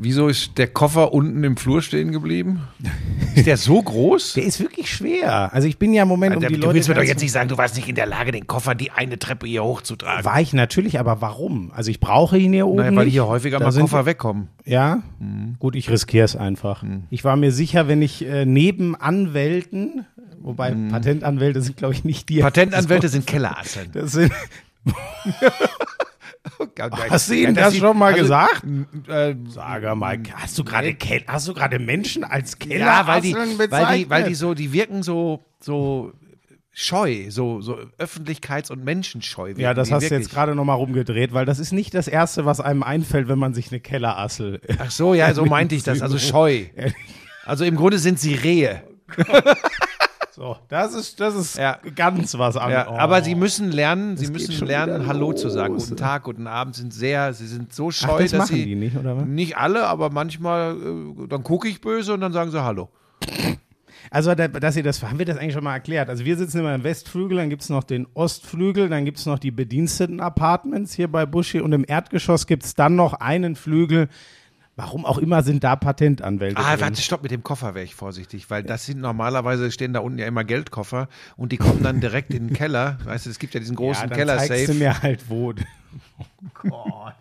Wieso ist der Koffer unten im Flur stehen geblieben? Ist der so groß? Der ist wirklich schwer. Also ich bin ja im Moment um du die Leute willst mir doch jetzt nicht sagen, du warst nicht in der Lage, den Koffer die eine Treppe hier hochzutragen. War ich natürlich, aber warum? Also ich brauche ihn hier oben Nein, weil nicht. hier häufiger Da mal Koffer wegkommen. Ja, Mhm. gut, ich riskiere es einfach. Ich war mir sicher, wenn ich äh, neben Anwälten, wobei Mhm. Patentanwälte sind, glaube ich, nicht die. Patentanwälte sind Kellerasseln. Das sind, hast du ihnen das schon mal also, gesagt? Äh, Sag mal, hast du gerade hast du gerade Menschen als Keller ja, weil die, weil die, weil die so, die wirken so, so scheu, so, so öffentlichkeits- und menschenscheu. ja, das hast du jetzt gerade noch mal rumgedreht, weil das ist nicht das Erste, was einem einfällt, wenn man sich eine Kellerassel. Ach so, ja, so meinte ich das. Also scheu. Also im Grunde sind sie Rehe. So, das ist, das ist Ja. ganz was Ja, anderes. Oh. aber sie müssen lernen, sie geht müssen lernen, Hallo zu sagen. Guten Tag, guten Abend, sind sehr, sie sind so Ach, scheu, das dass machen sie. die nicht, oder was? Nicht alle, aber manchmal, äh, dann gucke ich böse und dann sagen sie Hallo. Also, da- dass ihr das, haben wir das eigentlich schon mal erklärt? Also, wir sitzen immer im Westflügel, dann gibt es noch den Ostflügel, dann gibt es noch die Bediensteten-Apartments hier bei Buschi und im Erdgeschoss gibt es dann noch einen Flügel. Warum auch immer sind da Patentanwälte Ah, drin. warte, stopp, mit dem Koffer wäre ich vorsichtig, weil das sind normalerweise stehen da unten ja immer Geldkoffer und die kommen dann direkt in den Keller. Weißt du, es gibt ja diesen ja, großen dann Keller-Safe. zeigst du mir halt wo. Oh Gott.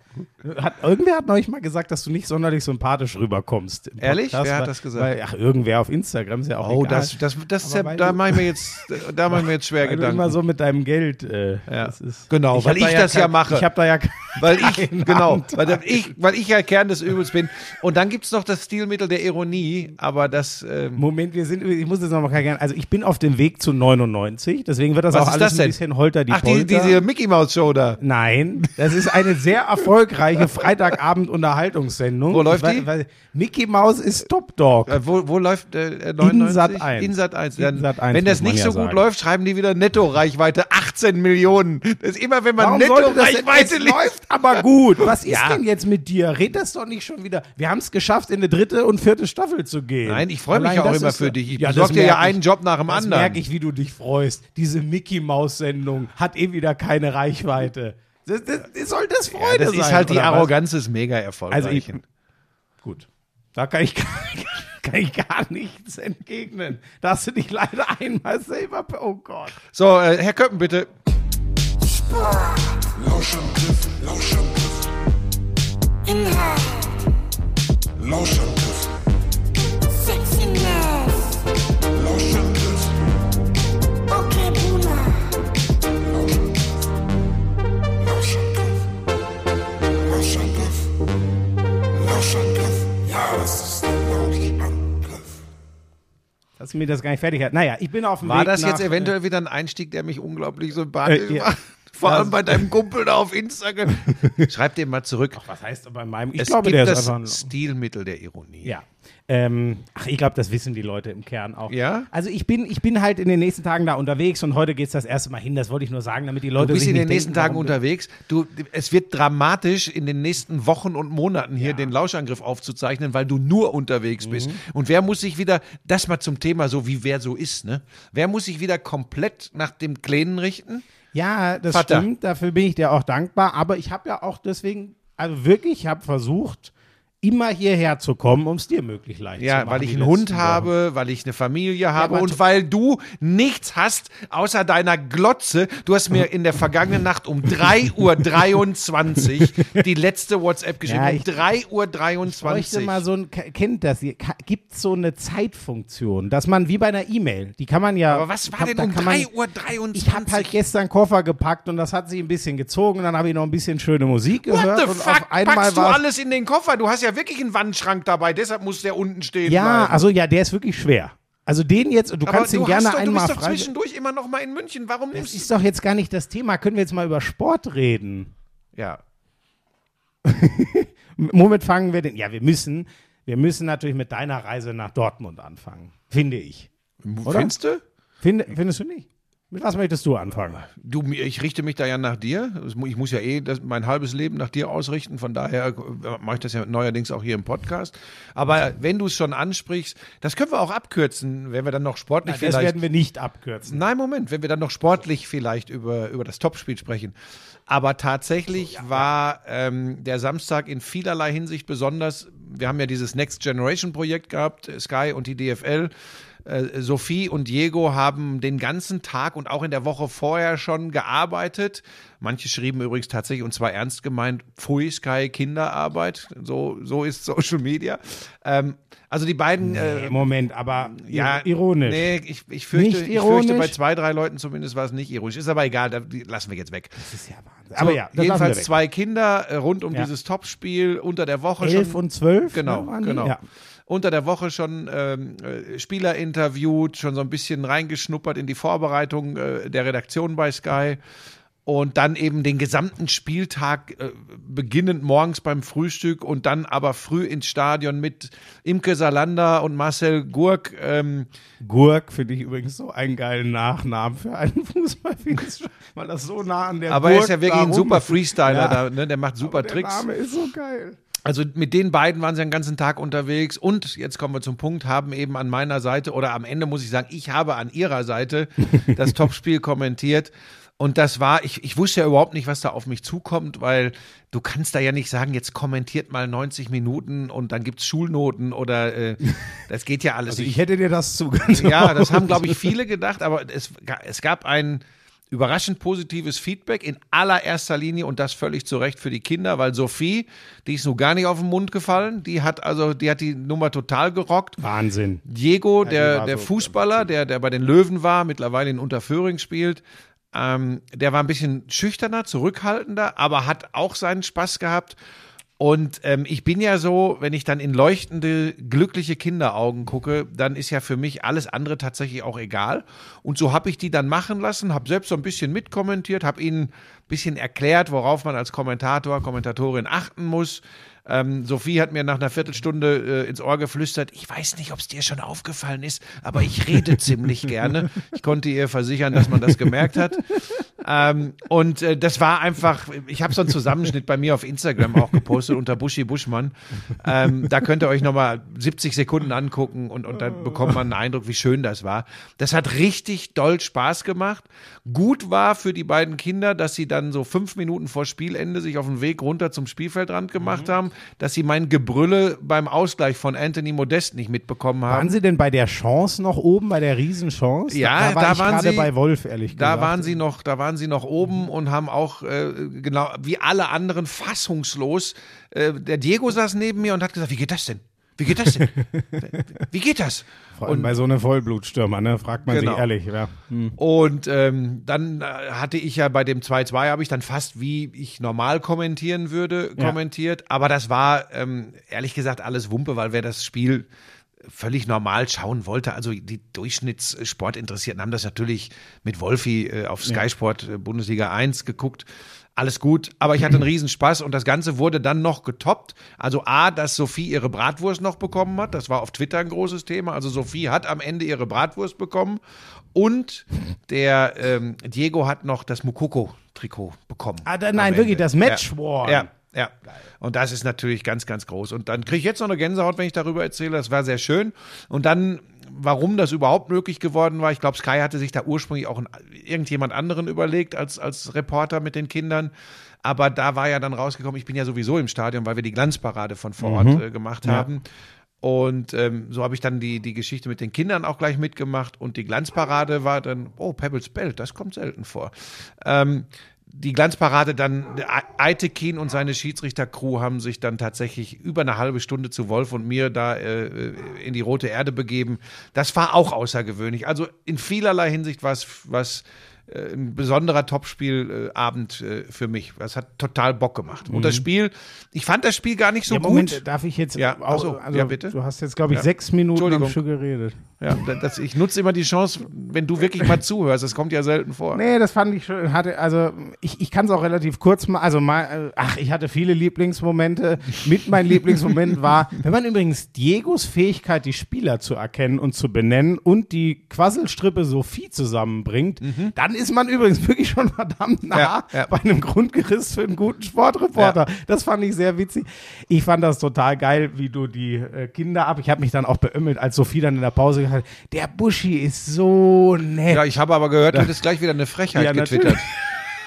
Hat, irgendwer hat neulich mal gesagt, dass du nicht sonderlich sympathisch rüberkommst. Ehrlich? Podcast, Wer hat das gesagt? Weil, ach, irgendwer auf Instagram ist ja auch Oh, egal. das, das, das ja, da du- mache ich mir jetzt, da mache ich mir jetzt schwer weil du Gedanken. immer so mit deinem Geld. Äh, Ja. das ist, Genau, weil hab da ich das ja kein- mache. Ich habe da ja Weil ich, genau, weil ich, weil ich ja Kern des Übels bin. Und dann gibt's noch das Stilmittel der Ironie, aber das, ähm, Moment, wir sind, ich muss jetzt noch mal gerne, also ich bin auf dem Weg zu 99, deswegen wird das Was auch alles das ein bisschen holter die ach, die, Polter. diese Mickey Mouse Show da. Nein, das ist eine sehr erfolgreiche Freitagabend-Unterhaltungssendung. Wo läuft weil, die? Weil Mickey Mouse ist Top Dog. Äh, wo, wo läuft äh, 99? Sat 1. In Sat 1. In Dann, Sat 1 wenn das nicht ja so gut sagen. läuft, schreiben die wieder Netto-Reichweite 18 Millionen. Das ist immer, wenn man? Netto-Reichweite läuft aber gut. Was ist Ja. denn jetzt mit dir? Red das doch nicht schon wieder. Wir haben es geschafft, in eine dritte und vierte Staffel zu gehen. Nein, ich freue mich ja auch immer für dich. Ich ja, besorge dir ja einen Job nach dem Das anderen. merke ich, wie du dich freust. Diese Mickey Maus Sendung hat eh wieder keine Reichweite. Das, das, das soll das Freude Ja, das sein. ist halt die oder was? Arroganz des mega erfolgreichen. Also ich, gut. Da kann ich, kann ich gar nichts entgegnen. Da hast du dich leider einmal selber. Oh Gott. so, äh, Herr Köppen, bitte. Lauschangriff, Lauschangriff. Inhalt, Lauschangriff, Dass mir das gar nicht fertig hat. Naja, ich bin auf dem War Weg das nach, jetzt eventuell wieder ein Einstieg, der mich unglaublich sympathisch Äh, ja. macht? Vor Ja. allem bei deinem Kumpel da auf Instagram. Schreib dem mal zurück. Was heißt aber in meinem? Ich es glaube, gibt der ist das einfach. ein- Stilmittel der Ironie. Ja. Ähm, ach, ich glaube, das wissen die Leute im Kern auch. Ja? Also ich bin, ich bin halt in den nächsten Tagen da unterwegs und heute geht es das erste Mal hin. Das wollte ich nur sagen, damit die Leute Du bist sich in den nächsten denken, Tagen unterwegs. Du, es wird dramatisch in den nächsten Wochen und Monaten hier den Lauschangriff aufzuzeichnen, weil du nur unterwegs Mhm. bist. Und wer muss sich wieder, das mal zum Thema, so wie wer so ist, ne? Wer muss sich wieder komplett nach dem Kleinen richten? Ja, das Vater. stimmt. Dafür bin ich dir auch dankbar. Aber ich habe ja auch deswegen, also wirklich, ich habe versucht, immer hierher zu kommen, um es dir möglich leicht zu Ja, machen. weil ich einen Hund letzten Wochen. habe, weil ich eine Familie habe aber und weil du nichts hast außer deiner Glotze. Du hast mir in der vergangenen Nacht um 3.23 Uhr die letzte WhatsApp geschrieben. Ja, um ich- 3.23 bräuchte Uhr. mal so ein, kennt das, gibt so eine Zeitfunktion, dass man wie bei einer E-Mail, die kann man ja. Aber was war denn um kann man- 3.23 Uhr? Ich habe halt gestern Koffer gepackt und das hat sich ein bisschen gezogen. Dann habe ich noch ein bisschen schöne Musik What gehört the und fuck? auf einmal Packst du alles in den Koffer? Du hast ja wirklich einen Wandschrank dabei, deshalb muss der unten stehen ja, bleiben. also ja, der ist wirklich schwer. Also den jetzt, du Aber kannst du ihn gerne doch, du einmal bist doch zwischendurch immer noch mal in München. Warum Das ist doch jetzt gar nicht das Thema. Können wir jetzt mal über Sport reden? Ja. Womit fangen wir denn? Ja, wir müssen, wir müssen natürlich mit deiner Reise nach Dortmund anfangen, finde ich. Oder? Findest du? Finde, findest du nicht? Mit was möchtest du anfangen? Du, ich richte mich da ja nach dir. Ich muss ja eh das, mein halbes Leben nach dir ausrichten. Von daher äh, mache ich das ja neuerdings auch hier im Podcast. Aber wenn du es schon ansprichst, das können wir auch abkürzen, wenn wir dann noch sportlich Das vielleicht. werden wir nicht abkürzen. Nein, Moment, wenn wir dann noch sportlich vielleicht über, über das Topspiel sprechen. Aber tatsächlich war ähm, der Samstag in vielerlei Hinsicht besonders. Wir haben ja dieses Next Generation Projekt gehabt, äh, Sky und die DFL. Äh, Sophie und Diego haben den ganzen Tag und auch in der Woche vorher schon gearbeitet. Manche schrieben übrigens tatsächlich, und zwar ernst gemeint, Pfui Sky Kinderarbeit. So, so ist Social Media. Ähm, also die beiden. Nee, äh, Moment, aber ja, ironisch. Nee, ich, ich, fürchte, ich fürchte, bei zwei, drei Leuten zumindest war es nicht ironisch. Ist aber egal, da, die lassen wir jetzt weg. Das ist ja Wahnsinn. Aber So, ja, lassen wir jedenfalls zwei Kinder äh, rund um Ja. dieses Topspiel unter der Woche Elf schon. und zwölf. Genau, ne, genau. Ja. Unter der Woche schon ähm, äh, Spieler interviewt, schon so ein bisschen reingeschnuppert in die Vorbereitung äh, der Redaktion bei Sky. Und dann eben den gesamten Spieltag äh, beginnend morgens beim Frühstück und dann aber früh ins Stadion mit Imke Salander und Marcel Gurk. Ähm, Gurk finde ich übrigens so einen geilen Nachnamen für einen Fußballfans, weil das so nah an der aber Gurk er ist ja wirklich ein super. Freestyler, Ja. da, ne? der macht super Der Tricks. Name ist so geil. Also mit den beiden waren sie den ganzen Tag unterwegs und jetzt kommen wir zum Punkt, haben eben an meiner Seite oder am Ende muss ich sagen, ich habe an ihrer Seite das Topspiel kommentiert. Und das war, ich, ich wusste ja überhaupt nicht, was da auf mich zukommt, weil du kannst da ja nicht sagen, jetzt kommentiert mal 90 Minuten und dann gibt's Schulnoten oder äh, das geht ja alles. Also ich hätte dir das zugetraut. Ja, das haben, glaube ich, viele gedacht, aber es, es gab ein überraschend positives Feedback in allererster Linie und das völlig zu Recht für die Kinder, weil Sophie, die ist nun gar nicht auf den Mund gefallen, die hat also, die hat die Nummer total gerockt. Wahnsinn. Diego, die der, der Fußballer, der, der bei den Löwen war, mittlerweile in Unterföhring spielt, ähm, der war ein bisschen schüchterner, zurückhaltender, aber hat auch seinen Spaß gehabt. Und ähm, ich bin ja so, wenn ich dann in leuchtende, glückliche Kinderaugen gucke, dann ist ja für mich alles andere tatsächlich auch egal. Und so habe ich die dann machen lassen, habe selbst so ein bisschen mitkommentiert, habe ihnen ein bisschen erklärt, worauf man als Kommentator, Kommentatorin achten muss. Ähm, Sophie hat mir nach einer Viertelstunde äh, ins Ohr geflüstert, ich weiß nicht, ob es dir schon aufgefallen ist, aber ich rede ziemlich gerne. Ich konnte ihr versichern, dass man das gemerkt hat. Ähm, und äh, das war einfach, ich habe so einen Zusammenschnitt bei mir auf Instagram auch gepostet unter Buschi Buschmann. Ähm, da könnt ihr euch nochmal 70 Sekunden angucken und, und dann bekommt man einen Eindruck, wie schön das war. Das hat richtig doll Spaß gemacht. Gut war für die beiden Kinder, dass sie dann so fünf Minuten vor Spielende sich auf den Weg runter zum Spielfeldrand gemacht haben, dass sie mein Gebrülle beim Ausgleich von Anthony Modest nicht mitbekommen haben. Waren Sie denn bei der Chance noch oben, bei der Riesenchance? Ja, da, war da waren gerade Sie- bei Wolf, ehrlich Da gesagt. waren sie noch, da waren sie noch oben und haben auch äh, genau wie alle anderen fassungslos. Äh, der Diego saß neben mir und hat gesagt, wie geht das denn? Wie geht das denn? wie geht das? Vor allem bei so einem Vollblutstürmer, ne? Fragt man Genau. sich ehrlich. Ja. Hm. Und ähm, dann äh, hatte ich ja bei dem 2-2 habe ich dann fast wie ich normal kommentieren würde, Ja. kommentiert. Aber das war ähm, ehrlich gesagt alles Wumpe, weil wer das Spiel völlig normal schauen wollte, also die Durchschnittssportinteressierten haben das natürlich mit Wolfi äh, auf Sky Sport äh, Bundesliga 1 geguckt. Alles gut, aber ich hatte einen Riesenspaß und das Ganze wurde dann noch getoppt. Also A, dass Sophie ihre Bratwurst noch bekommen hat, das war auf Twitter ein großes Thema. Also Sophie hat am Ende ihre Bratwurst bekommen und der ähm, Diego hat noch das Mukoko-Trikot bekommen. Ah, da, nein, wirklich, das Match ja. War. Ja, ja. Und das ist natürlich ganz, ganz groß. Und dann kriege ich jetzt noch eine Gänsehaut, wenn ich darüber erzähle. Das war sehr schön. Und dann, warum das überhaupt möglich geworden war, ich glaube, Sky hatte sich da ursprünglich auch einen, irgendjemand anderen überlegt als, als Reporter mit den Kindern. Aber da war ja dann rausgekommen, ich bin ja sowieso im Stadion, weil wir die Glanzparade von vor Ort äh, gemacht Ja. haben. Und ähm, so habe ich dann die, die Geschichte mit den Kindern auch gleich mitgemacht. Und die Glanzparade war dann, oh, Pebbles Belt, das kommt selten vor. Ähm, die Glanzparade dann, der Eitekin und seine Schiedsrichtercrew haben sich dann tatsächlich über eine halbe Stunde zu Wolf und mir da äh, in die rote Erde begeben. Das war auch außergewöhnlich. Also in vielerlei Hinsicht war es was äh, ein besonderer Topspielabend äh, für mich. Das hat total Bock gemacht. Und das Spiel, ich fand das Spiel gar nicht so Mhm. ja, Moment, gut. darf ich jetzt Ja, auch, ach so, also, ja, bitte. Du hast jetzt, glaube ich, Ja. sechs Minuten am. Stück geredet. Ja, das, ich nutze immer die Chance, wenn du wirklich mal zuhörst. Das kommt ja selten vor. Nee, das fand ich schön. Hatte, also ich, ich kann es auch relativ kurz mal, also mal, äh, ach, ich hatte viele Lieblingsmomente. Mit meinem Lieblingsmoment war, wenn man übrigens Diegos Fähigkeit, die Spieler zu erkennen und zu benennen und die Quasselstrippe Sophie zusammenbringt, dann ist man übrigens wirklich schon verdammt nah. Ja, ja. bei einem Grundgeriss für einen guten Sportreporter. Das fand ich sehr witzig. Ich fand das total geil, wie du die äh, Kinder ab. Ich habe mich dann auch beömmelt, als Sophie dann in der Pause gesagt hat, der Buschi ist so nett. Ja, ich habe aber gehört, du hättest gleich wieder eine Frechheit Ja, getwittert.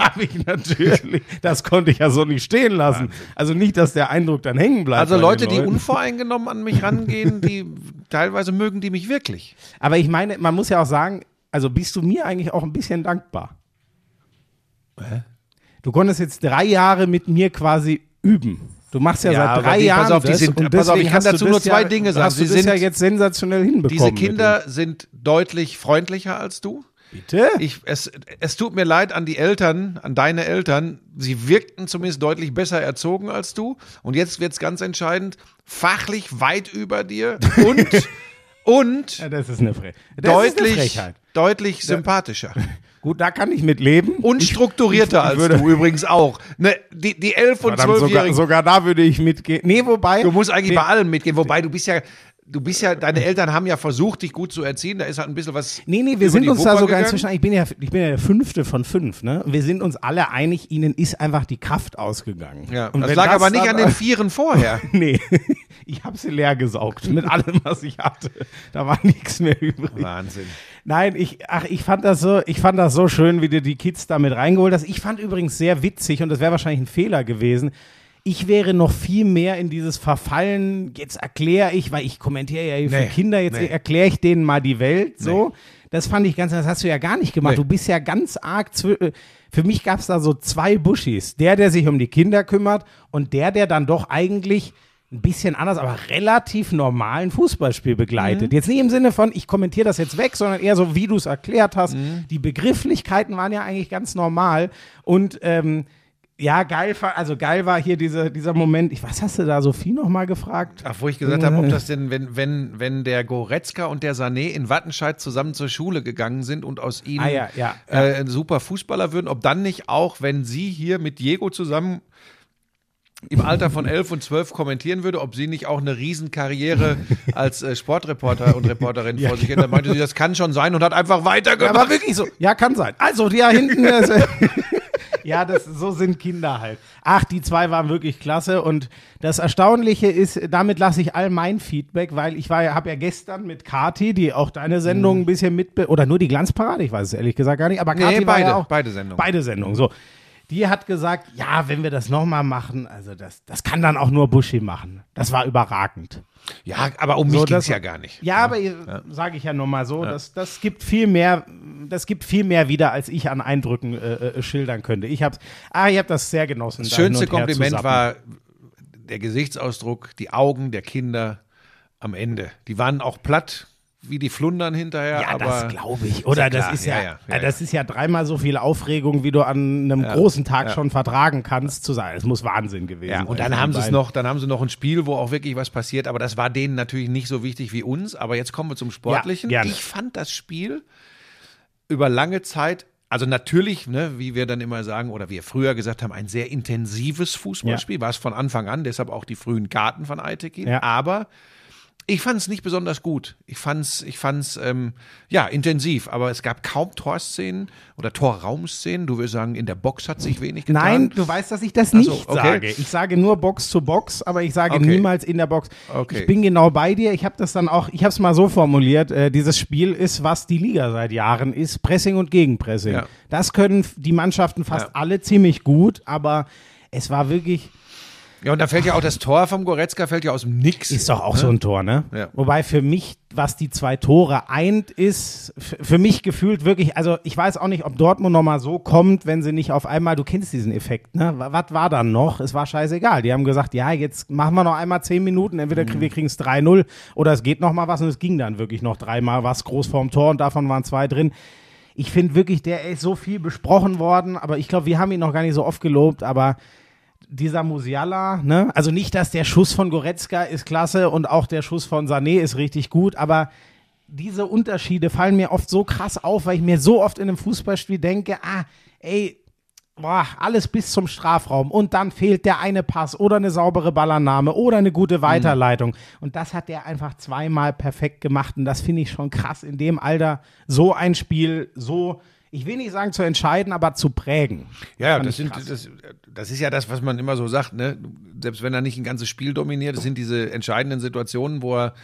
Habe ich natürlich. Das konnte ich ja so nicht stehen lassen. Also nicht, dass der Eindruck dann hängen bleibt. Also Leute, die unvoreingenommen an mich rangehen, die teilweise mögen die mich wirklich. Aber ich meine, man muss ja auch sagen, also bist du mir eigentlich auch ein bisschen dankbar. Du konntest jetzt drei Jahre mit mir quasi üben. Du machst ja, Ja, seit drei die- Jahren pass auf, das sind- und pass auf, ich kann dazu nur zwei ja, Dinge sagen. Sie das ja sind- jetzt sensationell hinbekommen. Diese Kinder sind deutlich freundlicher als du. Bitte? Ich, es, es tut mir leid an die Eltern, an deine Eltern. Sie wirkten zumindest deutlich besser erzogen als du. Und jetzt wird's ganz entscheidend, fachlich weit über dir und, und ja, das ist eine, Fre das ist eine deutlich, Frechheit. Deutlich sympathischer. Gut, da kann ich mit leben. Und strukturierter ich als würde- du übrigens auch. Ne, die, die 11- und Verdammt, sogar, 12-Jährigen, sogar da würde ich mitgehen. Nee, wobei. du musst eigentlich Nee. bei allem mitgehen. Wobei, du bist ja, du bist ja, deine Eltern haben ja versucht, dich gut zu erziehen. Da ist halt ein bisschen was. Nee, nee, wir sind uns da Wupper sogar gegangen. inzwischen, ich bin ja, ich bin ja der fünfte von fünf, ne? Wir sind uns alle einig, ihnen ist einfach die Kraft ausgegangen. Ja, Und das lag aber nicht an den Vieren vorher. Nee, ich habe sie leer gesaugt mit allem, was ich hatte. Da war nichts mehr übrig. Wahnsinn. Nein, ich, ach, ich fand das so, ich fand das so schön, wie du die Kids da mit reingeholt hast. Ich fand übrigens sehr witzig und das wäre wahrscheinlich ein Fehler gewesen. Ich wäre noch viel mehr in dieses Verfallen, jetzt erkläre ich, weil ich kommentiere ja hier für Nee, Kinder, jetzt nee. erkläre ich denen mal die Welt, so. Das fand ich ganz, das hast du ja gar nicht gemacht. Nee. Du bist ja ganz arg, äh, für mich gab es da so zwei Buschis. Der, der sich um die Kinder kümmert und der, der dann doch eigentlich ein bisschen anders, aber relativ normalen Fußballspiel begleitet. Jetzt nicht im Sinne von, ich kommentiere das jetzt weg, sondern eher so, wie du es erklärt hast. Die Begrifflichkeiten waren ja eigentlich ganz normal und ähm, ja, geil, war- also geil war hier diese, dieser Moment. Ich, was hast du da, Sophie, noch mal gefragt? Ach, wo ich gesagt habe, ob das denn, wenn, wenn, wenn der Goretzka und der Sané in Wattenscheid zusammen zur Schule gegangen sind und aus ihnen Ah, ja, ja, Äh, ein super Fußballer würden, ob dann nicht auch, wenn sie hier mit Diego zusammen im Alter von 11 und 12 kommentieren würde, ob sie nicht auch eine Riesenkarriere als äh, Sportreporter und Reporterin vor sich hätte. Da meinte sie, das kann schon sein und hat einfach Ja, weitergemacht. aber wirklich so. Ja, kann sein. Also, die da hinten. Das, ja, das, so sind Kinder halt. Ach, die zwei waren wirklich klasse. Und das Erstaunliche ist, damit lasse ich all mein Feedback, weil ich war ja, habe ja gestern mit Kati, die auch deine Sendung ein bisschen mit, oder nur die Glanzparade, ich weiß es ehrlich gesagt gar nicht, aber Nee, Kati war beide, ja auch, beide Sendungen. Beide Sendungen, so. Die hat gesagt, ja, wenn wir das nochmal machen, also das, das kann dann auch nur Buschi machen. Das war überragend. ja, aber um mich So, ging es ja gar nicht. Ja, aber sage ich ja nur mal so, das, das gibt viel mehr, das gibt viel mehr wieder, als ich an Eindrücken äh, äh, schildern könnte. Ich habe, ah, ich habe das sehr genossen. Das schönste Kompliment war der Gesichtsausdruck, die Augen der Kinder am Ende. Die waren auch platt, wie die Flundern hinterher, Ja, aber das glaube ich. Oder ja das klar. ist ja, Ja, ja, äh, das ist ja dreimal so viel Aufregung, wie du an einem großen Tag schon vertragen kannst, zu sein. Es muss Wahnsinn gewesen sein. und dann haben sie es noch, dann haben sie noch ein Spiel, wo auch wirklich was passiert, aber das war denen natürlich nicht so wichtig wie uns. Aber jetzt kommen wir zum Sportlichen. ich fand das Spiel über lange Zeit, also natürlich, ne, wie wir dann immer sagen, oder wir früher gesagt haben, ein sehr intensives Fußballspiel, war es von Anfang an, deshalb auch die frühen Karten von Aitekin. Aber ich fand es nicht besonders gut. Ich fand's, ich fand's ähm, ja intensiv, aber es gab kaum Torszenen oder Torraumszenen. Du würdest sagen, in der Box hat sich wenig getan. Nein, du weißt, dass ich das nicht so, okay. sage. Ich sage nur Box zu Box, aber ich sage Okay. niemals in der Box. Okay. Ich bin genau bei dir. Ich habe das dann auch, ich habe es mal so formuliert, äh, dieses Spiel ist, was die Liga seit Jahren ist, Pressing und Gegenpressing. Ja. Das können die Mannschaften fast Ja. alle ziemlich gut, aber es war wirklich, Ja, und da fällt ja auch das Tor vom Goretzka fällt ja aus dem Nix. ist doch auch so ein Tor, ne? Ja. Wobei für mich, was die zwei Tore eint, ist für mich gefühlt wirklich, also ich weiß auch nicht, ob Dortmund nochmal so kommt, wenn sie nicht auf einmal, du kennst diesen Effekt, ne? Wa- Was war dann noch? Es war scheißegal. Die haben gesagt, ja, jetzt machen wir noch einmal zehn Minuten, entweder kriegen wir kriegen es 3-0 oder es geht nochmal was und es ging dann wirklich noch dreimal was groß vorm Tor und davon waren zwei drin. Ich finde wirklich, der ist so viel besprochen worden, aber ich glaube, wir haben ihn noch gar nicht so oft gelobt, aber dieser Musiala, ne? Also nicht, dass der Schuss von Goretzka ist klasse und auch der Schuss von Sané ist richtig gut, aber diese Unterschiede fallen mir oft so krass auf, weil ich mir so oft in einem Fußballspiel denke, ah, ey, boah, alles bis zum Strafraum und dann fehlt der eine Pass oder eine saubere Ballannahme oder eine gute Weiterleitung. Und das hat der einfach zweimal perfekt gemacht und das finde ich schon krass, in dem Alter so ein Spiel so, ich will nicht sagen zu entscheiden, aber zu prägen. Ja, das, ich sind, das, das ist ja das, was man immer so sagt, ne? Selbst wenn er nicht ein ganzes Spiel dominiert, das sind diese entscheidenden Situationen, wo er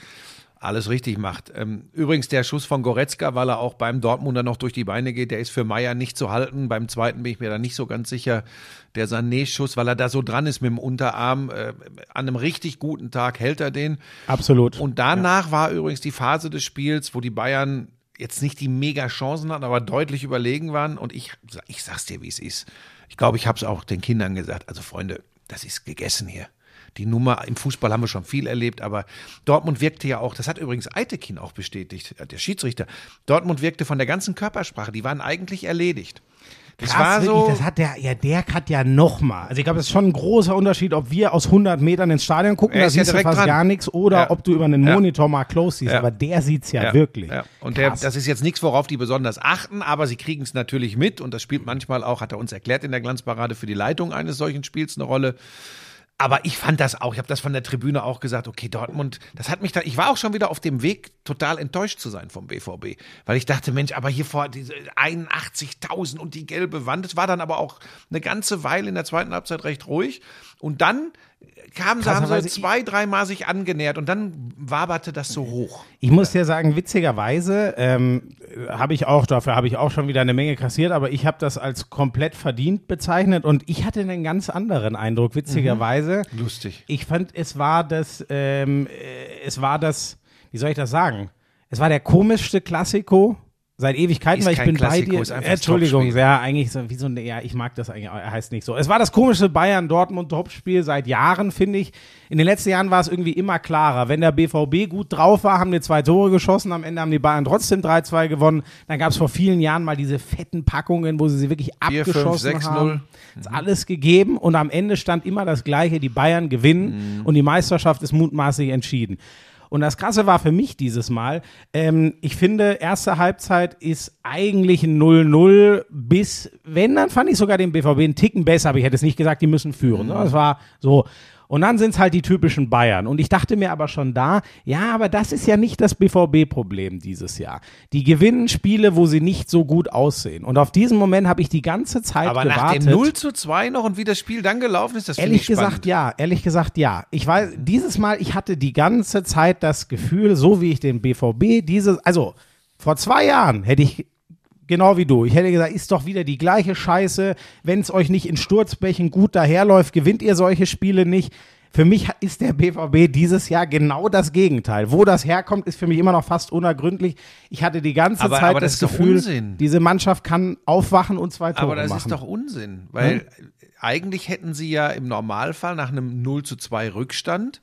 alles richtig macht. Ähm, übrigens, der Schuss von Goretzka, weil er auch beim Dortmunder noch durch die Beine geht, der ist für Meier nicht zu halten. Beim zweiten bin ich mir da nicht so ganz sicher. Der Sané-Schuss, weil er da so dran ist mit dem Unterarm, äh, an einem richtig guten Tag hält er den. Absolut. Und danach war übrigens die Phase des Spiels, wo die Bayern jetzt nicht die mega Chancen hatten, aber deutlich überlegen waren. Und ich, ich sag's dir, wie es ist. Ich glaube, ich habe es auch den Kindern gesagt. Also Freunde, das ist gegessen hier. Die Nummer im Fußball haben wir schon viel erlebt, aber Dortmund wirkte ja auch, das hat übrigens Eitekin auch bestätigt, der Schiedsrichter. Dortmund wirkte von der ganzen Körpersprache, die waren eigentlich erledigt. Das Krass, war wirklich, so. das hat der, ja, der hat ja nochmal. Also ich glaube, das ist schon ein großer Unterschied, ob wir aus 100 Metern ins Stadion gucken, da ist ja siehst du direkt fast dran. gar nichts, oder Ja. ob du über einen. Monitor mal close siehst, aber der sieht's ja, wirklich. Und der, das ist jetzt nichts, worauf die besonders achten, aber sie kriegen es natürlich mit und das spielt manchmal auch, hat er uns erklärt in der Glanzparade, für die Leitung eines solchen Spiels eine Rolle. Aber ich fand das auch, ich habe das von der Tribüne auch gesagt, okay, Dortmund, das hat mich da, ich war auch schon wieder auf dem Weg, total enttäuscht zu sein vom BVB, weil ich dachte, Mensch, aber hier vor diese 81.000 und die gelbe Wand, es war dann aber auch eine ganze Weile in der zweiten Halbzeit recht ruhig und dann kamen sie, haben sie zwei, dreimal sich angenähert und dann waberte das so hoch. Ich muss dir sagen, witzigerweise ähm, habe ich auch, dafür habe ich auch schon wieder eine Menge kassiert, aber ich habe das als komplett verdient bezeichnet und ich hatte einen ganz anderen Eindruck, witzigerweise. Lustig. Ich fand, es war das, ähm, äh, es war das, wie soll ich das sagen? Es war der komischste Klassiko seit Ewigkeiten, Ist weil ich bin Klassiko, bei dir. das Entschuldigung, ja, eigentlich so, wie so eine, ja, ich mag das eigentlich, er heißt nicht so. Es war das komischste Bayern-Dortmund-Topspiel seit Jahren, finde ich. In den letzten Jahren war es irgendwie immer klarer. Wenn der BVB gut drauf war, haben die zwei Tore geschossen, am Ende haben die Bayern trotzdem 3-2 gewonnen. Dann gab es vor vielen Jahren mal diese fetten Packungen, wo sie sie wirklich Vier, fünf, abgeschossen sechs, haben. null. Ist alles gegeben und am Ende stand immer das Gleiche, die Bayern gewinnen Mhm. und die Meisterschaft ist mutmaßlich entschieden. Und das Krasse war für mich dieses Mal, ähm, ich finde, erste Halbzeit ist eigentlich ein 0-0 bis, wenn, dann fand ich sogar den BVB einen Ticken besser, aber ich hätte es nicht gesagt, die müssen führen. Ne? Das war so. Und dann sind es halt die typischen Bayern. Und ich dachte mir aber schon da, ja, aber das ist ja nicht das BVB-Problem dieses Jahr. Die gewinnen Spiele, wo sie nicht so gut aussehen. Und auf diesen Moment habe ich die ganze Zeit Aber nach gewartet. dem 0 zu 2 noch und wie das Spiel dann gelaufen ist, das finde Ehrlich ich spannend. gesagt, ja. Ehrlich gesagt, ja. Ich weiß, dieses Mal, ich hatte die ganze Zeit das Gefühl, so wie ich den BVB, dieses, also vor zwei Jahren hätte ich genau wie du, ich hätte gesagt, ist doch wieder die gleiche Scheiße. Wenn es euch nicht in Sturzbächen gut daherläuft, gewinnt ihr solche Spiele nicht. Für mich ist der BVB dieses Jahr genau das Gegenteil. Wo das herkommt, ist für mich immer noch fast unergründlich. Ich hatte die ganze Aber- Zeit aber das das, Gefühl, Unsinn. diese Mannschaft kann aufwachen und zwei Tore Aber das machen. ist doch Unsinn, weil eigentlich hätten sie ja im Normalfall nach einem 0 zu 2 Rückstand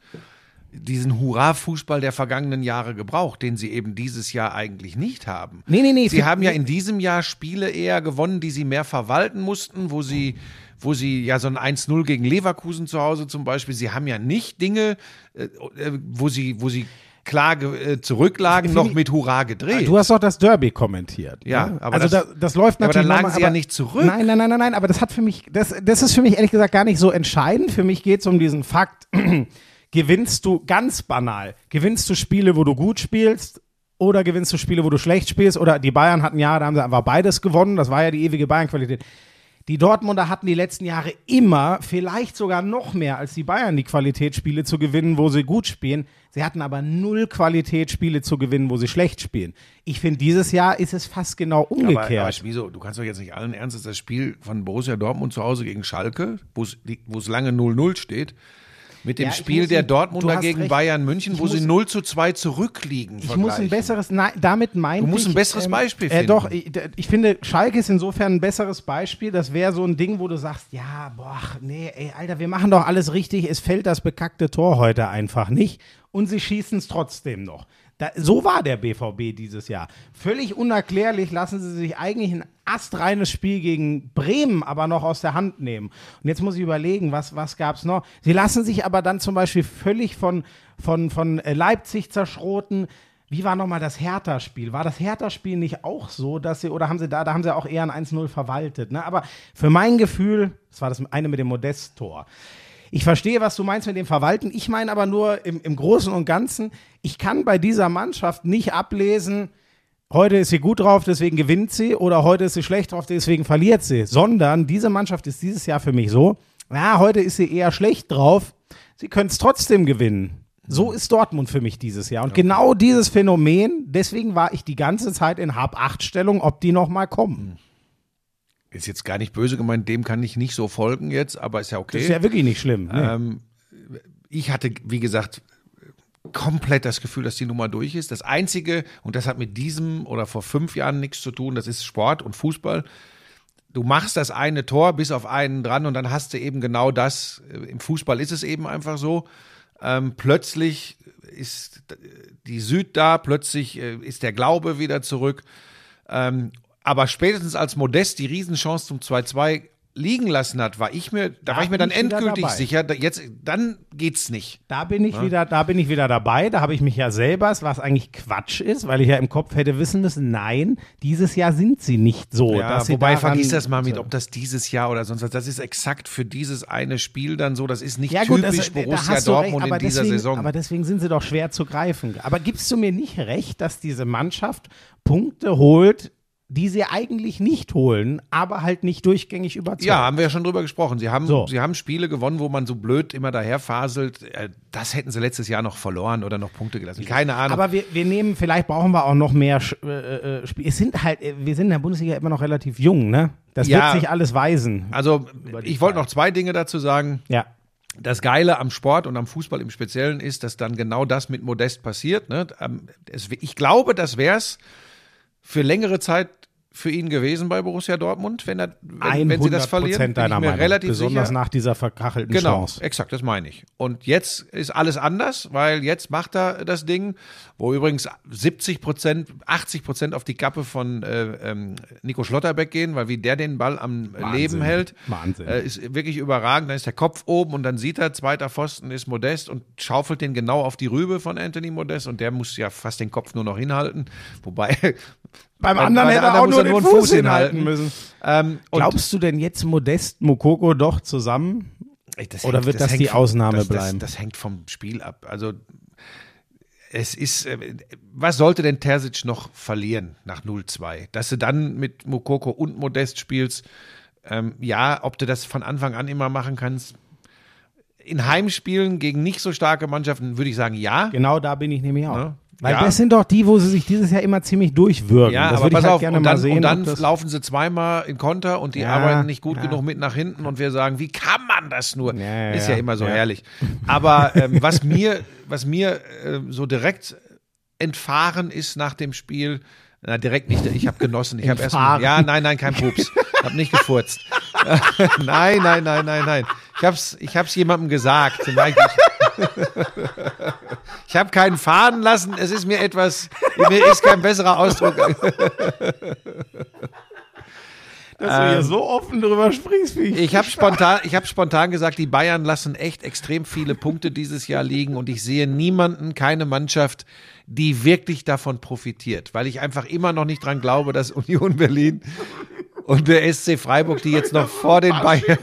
diesen Hurra-Fußball der vergangenen Jahre gebraucht, den sie eben dieses Jahr eigentlich nicht haben. Nee, nee, nee, Sie haben ja in diesem Jahr Spiele eher gewonnen, die sie mehr verwalten mussten, wo sie, wo sie ja so ein 1-0 gegen Leverkusen zu Hause zum Beispiel, sie haben ja nicht Dinge, äh, äh, wo sie, wo sie klar äh, zurücklagen, noch mit Hurra gedreht. Du hast doch das Derby kommentiert. Ja, ne? aber also das- das, das läuft aber natürlich. da lagen nochmal, sie ja aber- nicht zurück. Nein, nein, nein, nein, nein, aber das hat für mich, das, das ist für mich ehrlich gesagt gar nicht so entscheidend. Für mich geht es um diesen Fakt, gewinnst du ganz banal, gewinnst du Spiele, wo du gut spielst, oder gewinnst du Spiele, wo du schlecht spielst, oder die Bayern hatten ja, da haben sie einfach beides gewonnen, das war ja die ewige Bayern-Qualität. Die Dortmunder hatten die letzten Jahre immer, vielleicht sogar noch mehr als die Bayern, die Qualität, Spiele zu gewinnen, wo sie gut spielen. Sie hatten aber null Qualität, Spiele zu gewinnen, wo sie schlecht spielen. Ich finde, dieses Jahr ist es fast genau umgekehrt. Aber, aber wieso? Du kannst doch jetzt nicht allen Ernstes das Spiel von Borussia Dortmund zu Hause gegen Schalke, wo es lange 0-0 steht, mit dem Ja, Spiel der Dortmunder gegen recht. Bayern München, Ich wo sie muss- 0 zu 2 zurückliegen. Ich muss ein besseres, nein, damit meinte Du musst ein ich, besseres Beispiel Äh, finden. doch, ich, ich finde, Schalke ist insofern ein besseres Beispiel. Das wäre so ein Ding, wo du sagst, ja, boah, nee, ey, Alter, wir machen doch alles richtig. Es fällt das bekackte Tor heute einfach nicht. Und sie schießen es trotzdem noch. Da, so war der BVB dieses Jahr. Völlig unerklärlich lassen sie sich eigentlich ein astreines Spiel gegen Bremen aber noch aus der Hand nehmen. Und jetzt muss ich überlegen, was, was gab es noch? Sie lassen sich aber dann zum Beispiel völlig von, von, von äh, Leipzig zerschroten. Wie war nochmal das Hertha-Spiel? War das Hertha-Spiel nicht auch so, dass sie, oder haben sie da, da haben sie auch eher ein 1-0 verwaltet, ne? Aber für mein Gefühl, das war das eine mit dem Modest-Tor. Ich verstehe, was du meinst mit dem Verwalten. Ich meine aber nur im, im Großen und Ganzen, ich kann bei dieser Mannschaft nicht ablesen, heute ist sie gut drauf, deswegen gewinnt sie, oder heute ist sie schlecht drauf, deswegen verliert sie. Sondern diese Mannschaft ist dieses Jahr für mich so, ja, heute ist sie eher schlecht drauf, sie können es trotzdem gewinnen. So ist Dortmund für mich dieses Jahr. Und genau dieses Phänomen, deswegen war ich die ganze Zeit in Hab-8-Stellung, ob die nochmal kommen. Ist jetzt gar nicht böse gemeint, dem kann ich nicht so folgen jetzt, aber ist ja okay. Das ist ja wirklich nicht schlimm. ne? Ähm, ich hatte, wie gesagt, komplett das Gefühl, dass die Nummer durch ist. Das Einzige, und das hat mit diesem oder vor fünf Jahren nichts zu tun, das ist Sport und Fußball. Du machst das eine Tor bis auf einen dran und dann hast du eben genau das. Im Fußball ist es eben einfach so. Ähm, plötzlich ist die Süd da, plötzlich äh, ist der Glaube wieder zurück. Ähm, aber spätestens als Modest die Riesenchance zum 2-2 liegen lassen hat, war ich mir, da, Da war ich mir dann ich endgültig sicher, da, jetzt, dann geht's nicht. Da bin ich wieder, da bin ich wieder dabei. Da habe ich mich ja selber, was eigentlich Quatsch ist, weil ich ja im Kopf hätte wissen müssen, nein, dieses Jahr sind sie nicht so. Ja, wobei vergiss das mal mit, ob das dieses Jahr oder sonst was. Das ist exakt für dieses eine Spiel dann so. Das ist nicht ja, gut, typisch das, da Borussia Dortmund recht, in dieser deswegen, Saison. Aber deswegen sind sie doch schwer zu greifen. Aber gibst du mir nicht recht, dass diese Mannschaft Punkte holt, die sie eigentlich nicht holen, aber halt nicht durchgängig überzeugen? ja, haben wir ja schon drüber gesprochen. Sie haben, So. sie haben Spiele gewonnen, wo man so blöd immer daher faselt. Äh, Das hätten sie letztes Jahr noch verloren oder noch Punkte gelassen. Keine Ahnung. Aber wir, wir nehmen, vielleicht brauchen wir auch noch mehr Sch- äh, äh, Spiele. Es sind halt, äh, wir sind in der Bundesliga immer noch relativ jung, ne? Das Ja. wird sich alles weisen. also, ich wollte noch zwei Dinge dazu sagen. Ja. Das Geile am Sport und am Fußball im Speziellen ist, dass dann genau das mit Modest passiert. Ne? Ähm, ich glaube, das wäre es für längere Zeit für ihn gewesen bei Borussia Dortmund, wenn, er, wenn, wenn sie das verlieren. Bin ich deiner mir Meinung. relativ Besonders sicher. nach dieser verkachelten Genau, Chance. exakt, das meine ich. Und jetzt ist alles anders, weil jetzt macht er das Ding, wo übrigens 70 Prozent, 80 Prozent auf die Kappe von äh, ähm, Nico Schlotterbeck gehen, weil wie der den Ball am Wahnsinn. Leben hält, Wahnsinn. Äh, ist wirklich überragend. Dann ist der Kopf oben und dann sieht er, zweiter Pfosten ist Modest und schaufelt den genau auf die Rübe von Anthony Modest und der muss ja fast den Kopf nur noch hinhalten. Wobei Beim anderen bei hätte er auch nur den er Fuß, hinhalten müssen. ähm, Glaubst du denn jetzt Modest Mokoko doch zusammen? Ey, das Oder wird das hängt die Ausnahme das, bleiben? Das, das hängt vom Spiel ab. Also es ist, äh, was sollte denn Terzic noch verlieren nach 0-2? Dass du dann mit Mokoko und Modest spielst, ähm, ja, ob du das von Anfang an immer machen kannst. In Heimspielen gegen nicht so starke Mannschaften würde ich sagen, ja. Genau da bin ich nämlich auch. Ja. Weil Ja. das sind doch die, wo sie sich dieses Jahr immer ziemlich durchwürgen. Ja, das aber pass halt auf, gerne und dann, sehen. und dann laufen sie zweimal in Konter und die Ja, arbeiten nicht gut ja. genug mit nach hinten und wir sagen, wie kann man das nur? Ist ja immer so herrlich. Aber ähm, was mir, was mir äh, so direkt entfahren ist nach dem Spiel, na direkt nicht, ich habe genossen, ich habe erst ja, nein, nein, kein Pups. habe nicht gefurzt. nein, nein, nein, nein, nein. Ich hab's ich hab's jemandem gesagt. Nein, ich ich habe keinen fahren lassen, es ist mir etwas mir ist kein besserer Ausdruck dass du hier so offen drüber sprichst, wie ich. Ich habe spontan, ich habe spontan gesagt, die Bayern lassen echt extrem viele Punkte dieses Jahr liegen und ich sehe niemanden, keine Mannschaft, die wirklich davon profitiert, weil ich einfach immer noch nicht dran glaube, dass Union Berlin und der SC Freiburg, die jetzt noch vor den Bayern.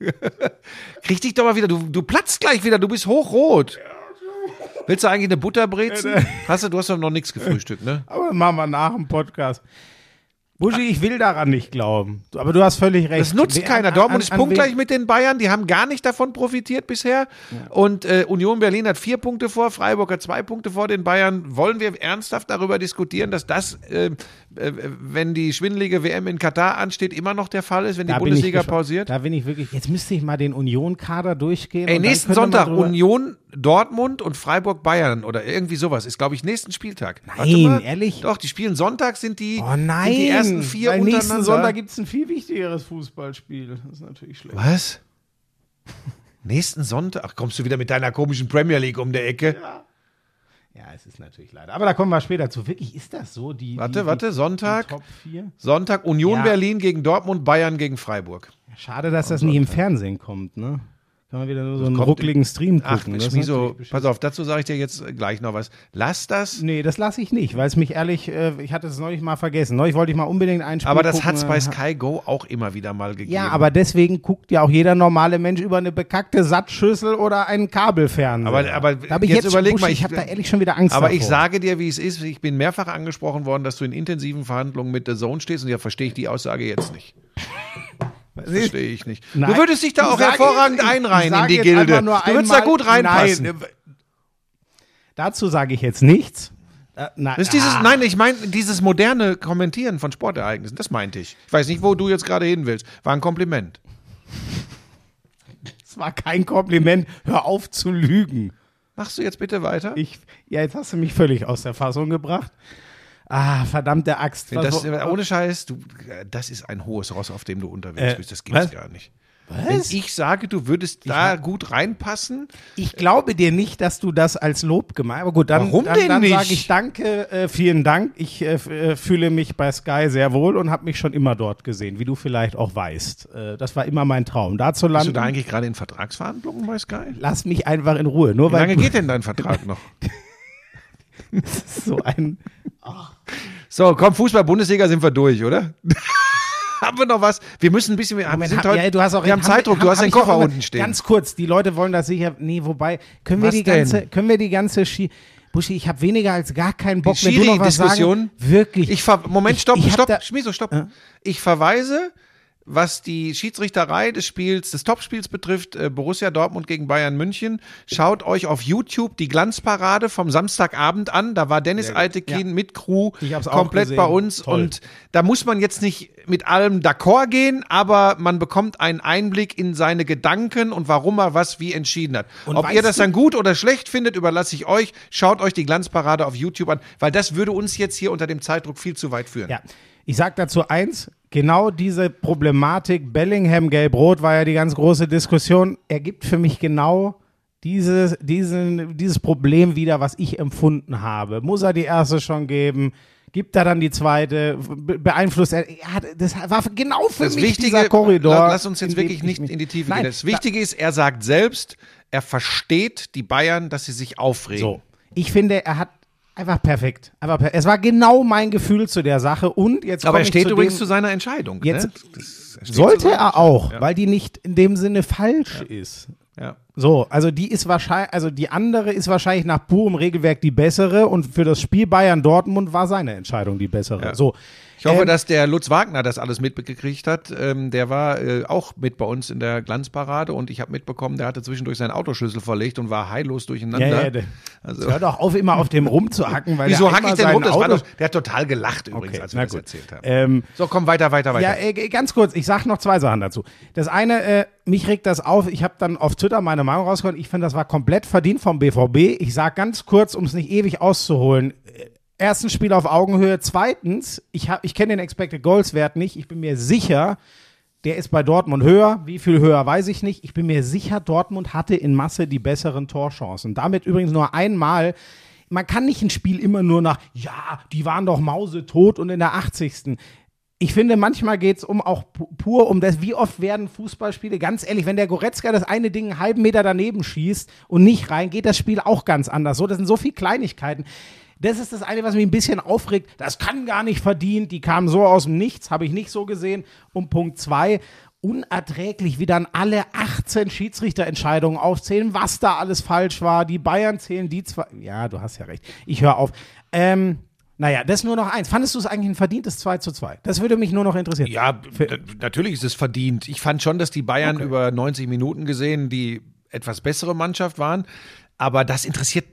Krieg dich doch mal wieder, du, du platzt gleich wieder, du bist hochrot. Willst du eigentlich eine Butterbrezen? Hast du, du hast doch noch nichts gefrühstückt, ne? Aber machen wir nach dem Podcast. Buschi, ich will daran nicht glauben. Aber du hast völlig recht. Das nutzt keiner. an- Dortmund an- ist an punktgleich mit den Bayern. Die haben gar nicht davon profitiert bisher. Und äh, Union Berlin hat vier Punkte vor, Freiburg hat zwei Punkte vor den Bayern. Wollen wir ernsthaft darüber diskutieren, dass das, äh, wenn die schwindelige WM in Katar ansteht, immer noch der Fall ist, wenn die Da Bundesliga pausiert? Da bin ich wirklich. Jetzt müsste ich mal den Union-Kader durchgehen. Ey, nächsten Sonntag Union, Dortmund und Freiburg Bayern oder irgendwie sowas ist, glaube ich, nächsten Spieltag. Nein, mal. ehrlich? Doch, die spielen Sonntag, sind die, Oh nein. sind die ersten vier Weil nächsten untereinander. Sonntag gibt es ein viel wichtigeres Fußballspiel. Das ist natürlich schlecht. Was? Nächsten Sonntag? Ach, kommst du wieder mit deiner komischen Premier League um der Ecke? Ja, es ist natürlich leider. Aber da kommen wir später zu. Wirklich, ist das so? Die, Warte, die, warte, Sonntag. Die Top 4? Sonntag Union Ja. Berlin gegen Dortmund, Bayern gegen Freiburg. Schade, dass das nicht im Fernsehen kommt, ne? Kann man wieder nur so einen ruckligen Stream Ach, gucken. Das ist beschissen. pass auf, dazu sage ich dir jetzt gleich noch was. Lass das. Nee, das lasse ich nicht, weil es mich ehrlich, äh, ich hatte es neulich mal vergessen. Neulich wollte ich mal unbedingt ein Spiel Aber das hat es bei äh, Sky Go auch immer wieder mal gegeben. Ja, aber deswegen guckt ja auch jeder normale Mensch über eine bekackte Sattschüssel oder einen Kabelfernseher. Aber- aber da jetzt jetzt, überleg Buschi, mal, ich ich- habe da ehrlich schon wieder Angst Aber davor. ich sage dir, wie es ist. Ich bin mehrfach angesprochen worden, dass du in intensiven Verhandlungen mit The Zone stehst und ja verstehe ich die Aussage jetzt nicht. Verstehe ich nicht. Nein. du würdest dich da auch sage hervorragend einreihen in die Gilde. Du würdest da gut reinpassen. Nein, dazu sage ich jetzt nichts. Äh, nein, Das ist dieses, ah, nein, ich meine dieses moderne Kommentieren von Sportereignissen, das meinte ich. Ich weiß nicht, wo du jetzt gerade hin willst. War ein Kompliment. das war kein Kompliment. Hör auf zu lügen. Machst du jetzt bitte weiter? Ich, ja, jetzt hast du mich völlig aus der Fassung gebracht. Ah, verdammte Axt. Was- das, ohne Scheiß, du, das ist ein hohes Ross, auf dem du unterwegs Äh, bist. Das gibt's was? gar nicht. Wenn ich sage, du würdest da gut reinpassen, Ich glaube dir nicht, dass du das als Lob gemeint Aber gut, dann, Warum dann, denn dann nicht? sage ich danke, äh, vielen Dank. Ich äh, äh, fühle mich bei Sky sehr wohl und habe mich schon immer dort gesehen, wie du vielleicht auch weißt. Äh, das war immer mein Traum, da zu bist landen. du da eigentlich gerade in Vertragsverhandlungen bei Sky? Lass mich einfach in Ruhe. Nur Wie weil lange geht denn dein Vertrag noch? so ein So, komm, Fußball-Bundesliga sind wir durch, oder? haben wir noch was? Wir müssen ein bisschen, wir, wir Moment, sind ha- heute, ja, du hast auch wir haben. Zeitdruck, wir- du hast hab den ich Koffer unten stehen. Ganz kurz, die Leute wollen das sicher. Nee, wobei, können wir Was die denn? ganze, können wir die ganze Ski. Buschi, ich habe weniger als gar keinen Bock, wenn du noch was sagen. Wirklich. Ich Moment, Ich- stopp, ich hab stopp, da- Schmieso, stopp. Ich verweise, was die Schiedsrichterei des Spiels, des Topspiels betrifft, äh, Borussia Dortmund gegen Bayern München. Schaut euch auf YouTube die Glanzparade vom Samstagabend an. Da war Dennis Altekin mit Crew komplett bei uns. Toll. Und da muss man jetzt nicht mit allem d'accord gehen, aber man bekommt einen Einblick in seine Gedanken und warum er was wie entschieden hat. Und Ob ihr das dann gut oder schlecht findet, überlasse ich euch. Schaut euch die Glanzparade auf YouTube an, weil das würde uns jetzt hier unter dem Zeitdruck viel zu weit führen. Ja, ich sag dazu eins, genau diese Problematik Bellingham gelb-rot war ja die ganz große Diskussion, ergibt für mich genau dieses, diesen, dieses Problem wieder, was ich empfunden habe. Muss er die erste schon geben? Gibt er dann die zweite? Be beeinflusst er? Ja, das war genau für Das mich Wichtige, dieser Korridor. la- lass uns jetzt wirklich ich nicht in die Tiefe Nein, gehen. Das Wichtige ist, er sagt selbst, er versteht die Bayern, dass sie sich aufregen. So. Ich finde, er hat einfach perfekt. Einfach per es war genau mein Gefühl zu der Sache und jetzt Aber er steht zu übrigens dem, zu seiner Entscheidung. Jetzt- ne? Das- Sollte er auch, Ja. weil die nicht in dem Sinne falsch ist. Ja. So, also die ist wahrscheinlich, also die andere ist wahrscheinlich nach purem Regelwerk die bessere und für das Spiel Bayern Dortmund war seine Entscheidung die bessere. Ja. So. Ich hoffe, Ähm, dass der Lutz Wagner das alles mitgekriegt hat. Ähm, der war äh, auch mit bei uns in der Glanzparade und ich habe mitbekommen, der hatte zwischendurch seinen Autoschlüssel verlegt und war heillos durcheinander. ja, ja, der, Also- hör doch auf, immer auf dem rumzuhacken, weil Wieso der hack ich denn rum? Das Auto- doch, der hat total gelacht übrigens, Okay, als wir das gut. erzählt haben. Ähm, so, komm weiter, weiter, weiter. Ja, äh, ganz kurz, ich sag noch zwei Sachen dazu. Das eine, äh, mich regt das auf, ich habe dann auf Twitter meine Meinung rausgehauen, ich finde, das war komplett verdient vom BVB. Ich sag ganz kurz, um es nicht ewig auszuholen, äh, erstens Spiel auf Augenhöhe, zweitens, ich, ich kenne den Expected Goals Wert nicht, ich bin mir sicher, der ist bei Dortmund höher. Wie viel höher, weiß ich nicht. Ich bin mir sicher, Dortmund hatte in Masse die besseren Torchancen. Damit übrigens nur einmal. Man kann nicht ein Spiel immer nur nach, ja, die waren doch mausetot und in der 80. Ich finde, manchmal geht es um auch pu- pur um das, wie oft werden Fußballspiele, ganz ehrlich, wenn der Goretzka das eine Ding einen halben Meter daneben schießt und nicht rein, geht das Spiel auch ganz anders. So, das sind so viele Kleinigkeiten. Das ist das eine, was mich ein bisschen aufregt. Das kann gar nicht verdient. Die kamen so aus dem Nichts, habe ich nicht so gesehen. Und Punkt zwei, unerträglich, wie dann alle 18 Schiedsrichterentscheidungen aufzählen, was da alles falsch war. Die Bayern zählen die zwei. Ja, du hast ja recht. Ich höre auf. Ähm, naja, das nur noch eins. Fandest du es eigentlich ein verdientes 2 zu 2? Das würde mich nur noch interessieren. Ja, natürlich ist es verdient. Ich fand schon, dass die Bayern über 90 Minuten gesehen die etwas bessere Mannschaft waren. Aber das interessiert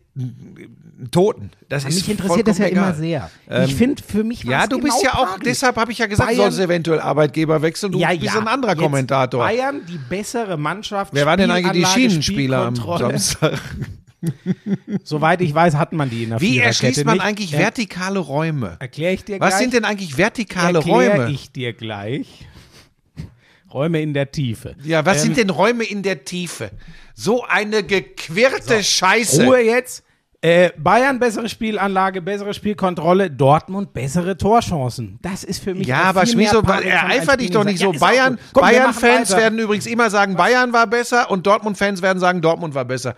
Toten. Das ist Mich interessiert das ja vollkommen immer egal. sehr. ich finde, für mich war Ja, du bist genau ja auch, tragisch. deshalb habe ich ja gesagt, Bayern- sollst eventuell Arbeitgeber wechseln. Du ja, bist ja. ein anderer Jetzt Kommentator. Bayern, die bessere Mannschaft. Wer waren denn eigentlich die Schienenspieler am. Samstag? Soweit ich weiß, hat man die in der Wie erschließt man nicht. eigentlich vertikale Räume? Erkläre ich dir Was gleich. sind denn eigentlich vertikale Erkläre Räume? ich dir gleich. Räume in der Tiefe. Ja, was Ähm, sind denn Räume in der Tiefe? So eine gequirlte Scheiße. Ruhe jetzt. Äh, Bayern bessere Spielanlage, bessere Spielkontrolle, Dortmund bessere Torchancen. Das ist für mich Ja, ein aber Schmieso, ereifer dich doch nicht Ja, so. Bayern, Bayern-Fans werden übrigens immer sagen, Bayern war besser und Dortmund-Fans werden sagen, Dortmund war besser.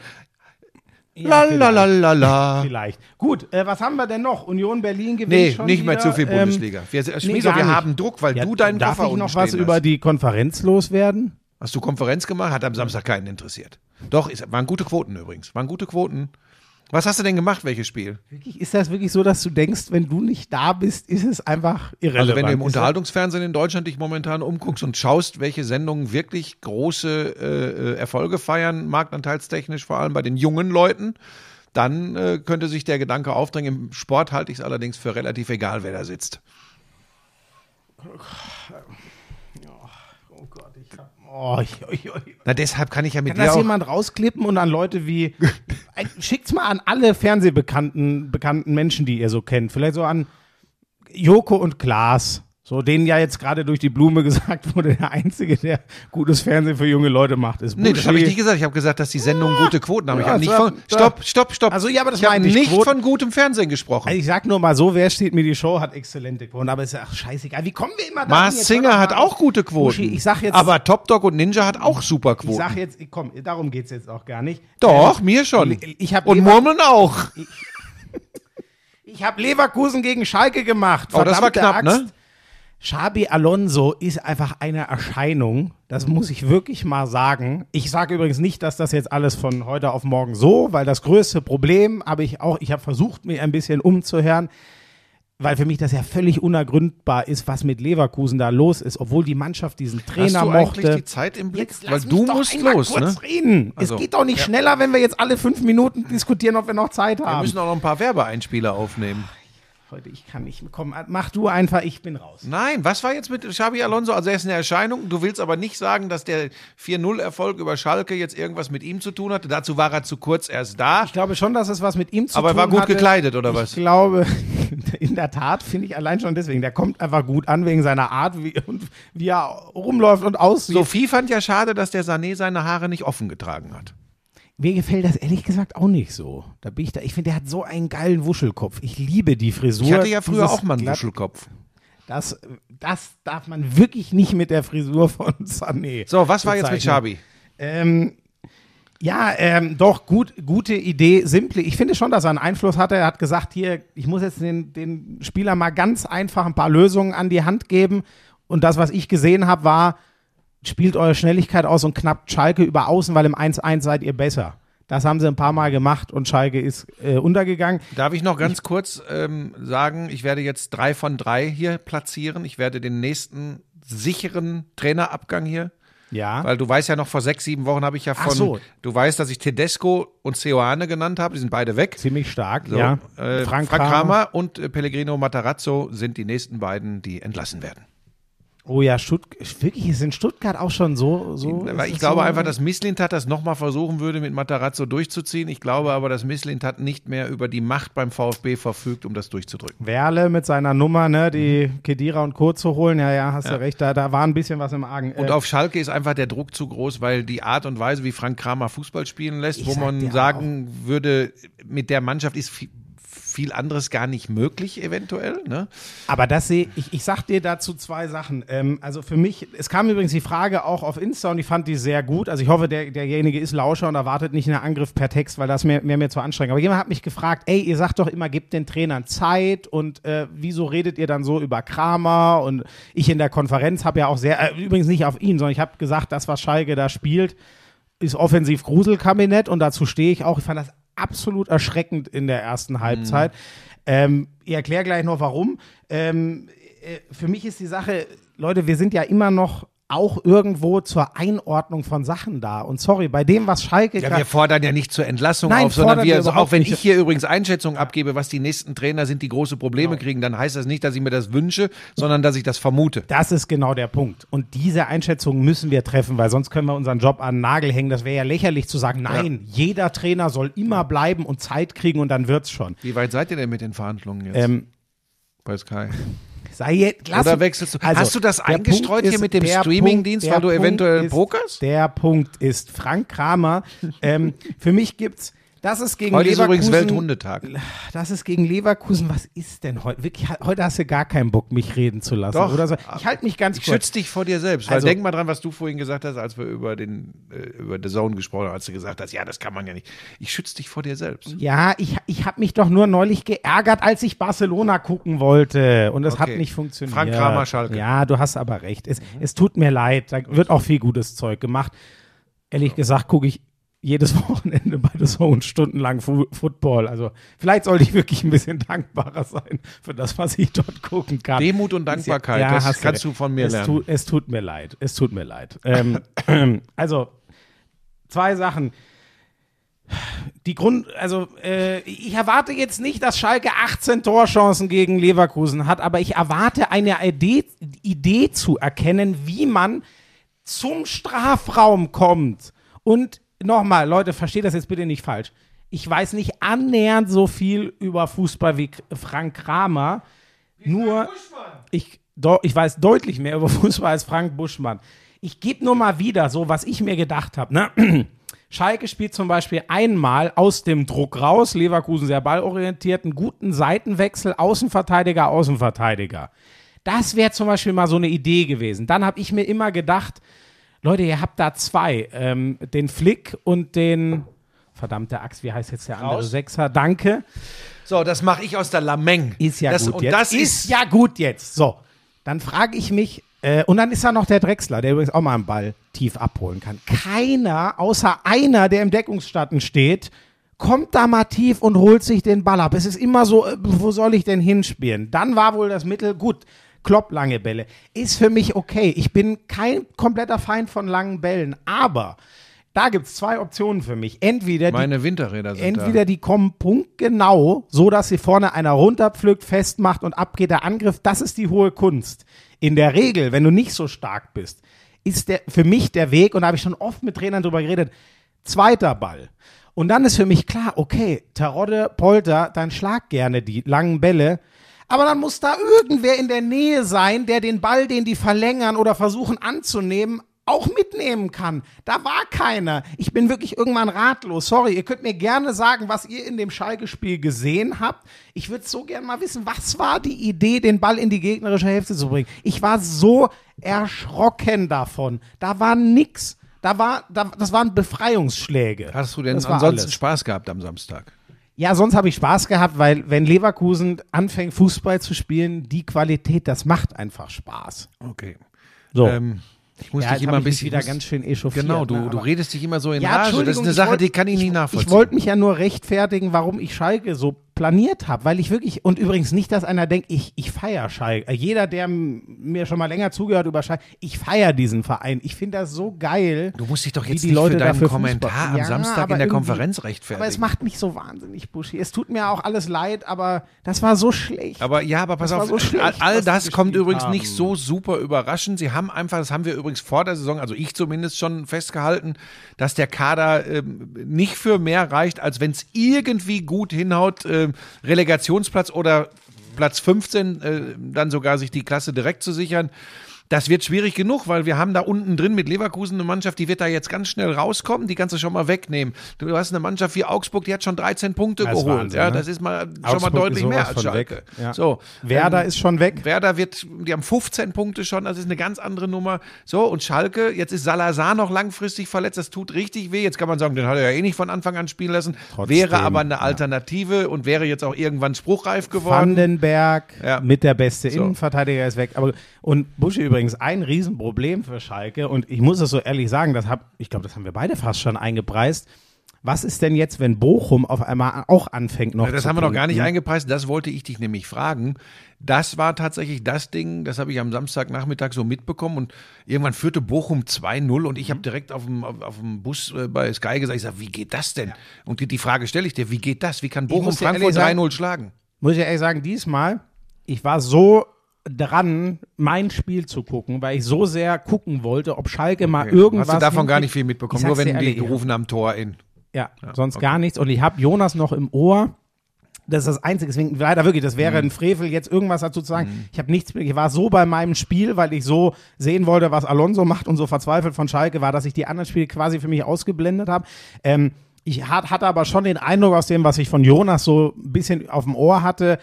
Ja, la la la la. Vielleicht. Gut, äh, was haben wir denn noch? Union Berlin gewinnt Nee, schon nicht mehr wieder. zu viel Ähm, Bundesliga. Wir, Schmieso, gar wir haben Druck, weil ja, du deinen darf Koffer ich unten noch was über die Konferenz loswerden? Hast du Konferenz gemacht? Hat am Samstag keinen interessiert. Doch, ist, waren gute Quoten übrigens. Waren gute Quoten. Was hast du denn gemacht, welches Spiel? Wirklich, ist das wirklich so, dass du denkst, wenn du nicht da bist, ist es einfach irrelevant? Also wenn du im Unterhaltungsfernsehen in Deutschland dich momentan umguckst und schaust, welche Sendungen wirklich große äh, äh, Erfolge feiern, marktanteilstechnisch vor allem bei den jungen Leuten, dann äh, könnte sich der Gedanke aufdrängen. Im Sport halte ich es allerdings für relativ egal, wer da sitzt. Oh Gott, ich hab, oh, ich, ich, ich, Na, deshalb kann ich ja mit Kann dir das auch... jemand rausklippen und an Leute wie. Schickt's mal an alle fernsehbekannten bekannten Menschen, die ihr so kennt. Vielleicht so an Joko und Klaas. So, denen ja jetzt gerade durch die Blume gesagt wurde, der Einzige, der gutes Fernsehen für junge Leute macht, ist Nee, das habe ich nicht gesagt. Ich habe gesagt, dass die Sendungen gute Quoten haben. Ich Ja, habe nicht von... Stopp, stopp, stopp. Also, ja, aber das ich habe ich. nicht Quoten- von gutem Fernsehen gesprochen. Also ich sag nur mal so, wer steht mir die Show, hat exzellente Quoten, aber ist ja scheißegal. Wie kommen wir immer da? Mars Singer hat auch gute Quoten. Buschi, ich sag jetzt, aber Top Dog und Ninja hat auch super ich Quoten. sag jetzt, komm, darum geht's jetzt auch gar nicht. Doch, Ähm, mir schon. Ich hab und Murmeln auch. Ich habe Leverkusen gegen Schalke gemacht. Oh, das war knapp, ne? Xabi Alonso ist einfach eine Erscheinung. Das muss ich wirklich mal sagen. Ich sage übrigens nicht, dass das jetzt alles von heute auf morgen so, weil das größte Problem habe ich auch, ich habe versucht, mich ein bisschen umzuhören, weil für mich das ja völlig unergründbar ist, was mit Leverkusen da los ist, obwohl die Mannschaft diesen Trainer Hast du mochte. eigentlich die Zeit im Blick? Jetzt Weil du musst los, kurz ne? reden. Also, es geht doch nicht ja. schneller, wenn wir jetzt alle fünf Minuten diskutieren, ob wir noch Zeit Wir haben. müssen auch noch ein paar Werbeeinspieler aufnehmen. Heute, ich kann nicht. Komm, mach du einfach, ich bin raus. Nein, was war jetzt mit Xabi Alonso? Also er ist eine Erscheinung. Du willst aber nicht sagen, dass der 4-0-Erfolg über Schalke jetzt irgendwas mit ihm zu tun hatte. Dazu war er zu kurz erst da. Ich glaube schon, dass es was mit ihm zu Aber er tun war gut hatte. gekleidet, oder ich was? Ich glaube, in der Tat finde ich allein schon deswegen. Der kommt einfach gut an wegen seiner Art, wie, und wie er rumläuft und aussieht. Sophie fand ja schade, dass der Sané seine Haare nicht offen getragen hat. Mir gefällt das ehrlich gesagt auch nicht so. Da bin ich da. Ich finde, der hat so einen geilen Wuschelkopf. Ich liebe die Frisur. Ich hatte ja früher Dieses auch mal einen glatt- Wuschelkopf. Das, das darf man wirklich nicht mit der Frisur von Sané. So, was war jetzt mit. Xabi? Ähm, ja, ähm, doch, gut, gute Idee, simple. Ich finde schon, dass er einen Einfluss hatte. Er hat gesagt, hier, ich muss jetzt den, den Spieler mal ganz einfach ein paar Lösungen an die Hand geben. Und das, was ich gesehen habe, war, spielt eure Schnelligkeit aus und knappt Schalke über Außen, weil im 1-1 seid ihr besser. Das haben sie ein paar Mal gemacht und Schalke ist äh, untergegangen. Darf ich noch ganz kurz ähm, sagen, ich werde jetzt drei von drei hier platzieren. Ich werde den nächsten sicheren Trainerabgang hier Ja. Weil du weißt ja noch, vor sechs, sieben Wochen habe ich ja Ach von, so. du weißt, dass ich Tedesco und Seoane genannt habe, die sind beide weg. Ziemlich stark, So, ja. äh, Frank, Kramer und äh, Pellegrino Matarazzo sind die nächsten beiden, die entlassen werden. Oh ja, Stuttgart, wirklich, ist in Stuttgart auch schon so. so ich glaube so, einfach, dass Misslintat das nochmal versuchen würde, mit Matarazzo durchzuziehen. Ich glaube aber, dass Misslintat nicht mehr über die Macht beim VfB verfügt, um das durchzudrücken. Werle mit seiner Nummer, ne, die Kedira und Co. zu holen. Ja, ja, hast du recht, da, da war ein bisschen was im Argen. Und Äh, auf Schalke ist einfach der Druck zu groß, weil die Art und Weise, wie Frank Kramer Fußball spielen lässt, wo man sagen würde, mit der Mannschaft ist viel, viel anderes gar nicht möglich, eventuell. Ne? Aber das sehe ich, ich sag dir dazu zwei Sachen. Ähm, also für mich, es kam übrigens die Frage auch auf Insta und ich fand die sehr gut. Also ich hoffe, der, derjenige ist Lauscher und erwartet nicht einen Angriff per Text, weil das wäre mir, mir zu anstrengend. Aber jemand hat mich gefragt, ey, ihr sagt doch immer, gebt den Trainern Zeit und äh, wieso redet ihr dann so über Kramer? Und ich in der Konferenz habe ja auch sehr, äh, übrigens nicht auf ihn, sondern ich habe gesagt, das, was Schalke da spielt, ist offensiv Gruselkabinett und dazu stehe ich auch. Ich fand das absolut erschreckend in der ersten Halbzeit. Ähm, ich erkläre gleich noch warum. Ähm, äh, für mich ist die Sache, Leute, wir sind ja immer noch auch irgendwo zur Einordnung von Sachen da. Und sorry, bei dem, was Schalke Ja, wir fordern ja nicht zur Entlassung Nein, auf, sondern wir, also auch wenn nicht. ich hier übrigens Einschätzungen abgebe, was die nächsten Trainer sind, die große Probleme Genau. kriegen, dann heißt das nicht, dass ich mir das wünsche, sondern dass ich das vermute. Das ist genau der Punkt. Und diese Einschätzung müssen wir treffen, weil sonst können wir unseren Job an den Nagel hängen. Das wäre ja lächerlich zu sagen, nein, jeder Trainer soll immer bleiben und Zeit kriegen und dann wird's schon. Wie weit seid ihr denn mit den Verhandlungen jetzt Ähm, bei Sky? Sei jetzt, lass Oder wechselst du? Also, hast du das eingestreut Punkt hier ist- mit dem Streamingdienst, Punkt- weil du der eventuell Punkt ist, pokerst? Der Punkt ist, Frank Kramer, ähm, für mich gibt's Das ist gegen Heute ist Leverkusen. übrigens Welthundetag. Das ist gegen Leverkusen. Was ist denn heute? Wirklich, heute hast du gar keinen Bock, mich reden zu lassen. Doch. Oder so. Ich halte mich ganz Ich kurz. schütze dich vor dir selbst. Weil Also- denk mal dran, was du vorhin gesagt hast, als wir über den äh, über The Zone gesprochen haben, als du gesagt hast, ja, das kann man ja nicht. Ich schütze dich vor dir selbst. Ja, ich, ich habe mich doch nur neulich geärgert, als ich Barcelona gucken wollte. Und es hat Okay. nicht funktioniert. Frank Kramer, Schalke. Ja, du hast aber recht. Es, es tut mir leid. Da wird auch viel gutes Zeug gemacht. Ehrlich gesagt gucke ich jedes Wochenende bei The Zone stundenlang Fu Football. Also vielleicht sollte ich wirklich ein bisschen dankbarer sein für das, was ich dort gucken kann. Demut und Dankbarkeit, Ja, das hast kannst du von mir es lernen. Tut, es tut mir leid. Es tut mir leid. Ähm, also, zwei Sachen. Die Grund, also äh, ich erwarte jetzt nicht, dass Schalke 18 Torchancen gegen Leverkusen hat, aber ich erwarte eine Idee, Idee zu erkennen, wie man zum Strafraum kommt. Und nochmal, Leute, versteht das jetzt bitte nicht falsch. Ich weiß nicht annähernd so viel über Fußball wie Frank Kramer. nur ich, ich weiß deutlich mehr über Fußball als Frank Buschmann. Ich gebe nur mal wieder so, was ich mir gedacht habe. Ne? Schalke spielt zum Beispiel einmal aus dem Druck raus, Leverkusen sehr ballorientiert, einen guten Seitenwechsel, Außenverteidiger, Außenverteidiger. Das wäre zum Beispiel mal so eine Idee gewesen. Dann habe ich mir immer gedacht, Leute, ihr habt da zwei, ähm, den Flick und den, verdammte Axt, wie heißt jetzt der andere Raus. Sechser? Danke. So, das mache ich aus der Lameng. Ist ja das, gut und jetzt. Das ist, ist, ja gut jetzt. So, dann frage ich mich, äh, und dann ist da noch der Drechsler, der übrigens auch mal einen Ball tief abholen kann. Keiner, außer einer, der im Deckungsstatten steht, kommt da mal tief und holt sich den Ball ab. Es ist immer so, äh, wo soll ich denn hinspielen? Dann war wohl das Mittel, gut, Klopp lange Bälle. Ist für mich okay. Ich bin kein kompletter Feind von langen Bällen, aber da gibt es zwei Optionen für mich. Entweder die meine Winterräder sind Entweder die kommen punktgenau, so dass sie vorne einer runterpflückt, festmacht und abgeht der Angriff. Das ist die hohe Kunst. In der Regel, wenn du nicht so stark bist, ist der für mich der Weg, und da habe ich schon oft mit Trainern drüber geredet, zweiter Ball. Und dann ist für mich klar, okay, Tarodde, Polter, dann schlag gerne die langen Bälle. Aber dann muss da irgendwer in der Nähe sein, der den Ball, den die verlängern oder versuchen anzunehmen, auch mitnehmen kann. Da war keiner. Ich bin wirklich irgendwann ratlos. Sorry, ihr könnt mir gerne sagen, was ihr in dem Schalke-Spiel gesehen habt. Ich würde so gerne mal wissen, was war die Idee, den Ball in die gegnerische Hälfte zu bringen. Ich war so erschrocken davon. Da war nix. Da war, da, das waren Befreiungsschläge. Hast du denn Das ansonsten. Spaß gehabt am Samstag? Ja, sonst habe ich Spaß gehabt, weil wenn Leverkusen anfängt, Fußball zu spielen, die Qualität, das macht einfach Spaß. Okay. So. Ähm, ich muss ja, dich immer ein ich mich bisschen. wieder ganz schön echauffiert. genau, du, ne, du redest dich immer so in Ja, Rage. Das ist eine ich Sache, wollt- die kann ich, nicht Ich nachvollziehen. wollte mich ja nur rechtfertigen, warum ich Schalke so planiert habe, weil ich wirklich, und übrigens nicht, dass einer denkt, ich, ich feiere Schalke. Äh, Jeder, der mir schon mal länger zugehört über Schalke, ich feiere diesen Verein. Ich finde das so geil. Du musst dich doch jetzt die nicht Leute für deinen dafür Kommentar Fußball- am Ja, Samstag in der Konferenz rechtfertigen. Aber es macht mich so wahnsinnig, Buschi. Es tut mir auch alles leid, aber das war so schlecht. Aber ja, aber pass auf, so schlecht, all, all das kommt übrigens haben. nicht so super überraschend. Sie haben einfach, das haben wir übrigens vor der Saison, also ich zumindest schon festgehalten, dass der Kader ähm, nicht für mehr reicht, als wenn es irgendwie gut hinhaut, ähm, Relegationsplatz oder Platz 15, äh, dann sogar sich die Klasse direkt zu sichern. Das wird schwierig genug, weil wir haben da unten drin mit Leverkusen eine Mannschaft, die wird da jetzt ganz schnell rauskommen, die kannst du schon mal wegnehmen. Du hast eine Mannschaft wie Augsburg, die hat schon 13 Punkte Das geholt. Wahnsinn, ja, ne? das ist mal schon mal Augsburg deutlich mehr als Schalke. Ja. So, Werder ähm, ist schon weg. Werder wird, die haben 15 Punkte schon, das ist eine ganz andere Nummer. So, und Schalke, jetzt ist Salazar noch langfristig verletzt, das tut richtig weh. Jetzt kann man sagen, den hat er ja eh nicht von Anfang an spielen lassen. Trotzdem, wäre aber eine ja. Alternative und wäre jetzt auch irgendwann spruchreif geworden. Vandenberg Ja. mit der beste So. Innenverteidiger ist weg. Aber, und Buschi übrigens ein Riesenproblem für Schalke. Und ich muss es so ehrlich sagen, das hab, ich glaube, das haben wir beide fast schon eingepreist. Was ist denn jetzt, wenn Bochum auf einmal auch anfängt noch Ja, das haben wir noch gar nicht eingepreist. Das wollte ich dich nämlich fragen. Das war tatsächlich das Ding, das habe ich am Samstagnachmittag so mitbekommen und irgendwann führte Bochum 2-0 und ich habe direkt auf dem, auf, auf dem Bus äh, bei Sky gesagt, ich sag, wie geht das denn? Und die, die Frage stelle ich dir, wie geht das? Wie kann Bochum Frankfurt ehrlich sagen- 3-0 schlagen? Muss ich ehrlich sagen, diesmal, ich war so dran, mein Spiel zu gucken, weil ich so sehr gucken wollte, ob Schalke mal irgendwas. Hast du davon gar nicht viel mitbekommen, nur wenn die gerufen haben, Tor in. Ja, sonst gar nichts. Und ich habe Jonas noch im Ohr. Das ist das Einzige. Deswegen, leider wirklich, das wäre ein Frevel, jetzt irgendwas dazu zu sagen. Ich habe nichts, ich war so bei meinem Spiel, weil ich so sehen wollte, was Alonso macht und so verzweifelt von Schalke war, dass ich die anderen Spiele quasi für mich ausgeblendet habe. Ähm, Ich hat, hatte aber schon den Eindruck aus dem, was ich von Jonas so ein bisschen auf dem Ohr hatte,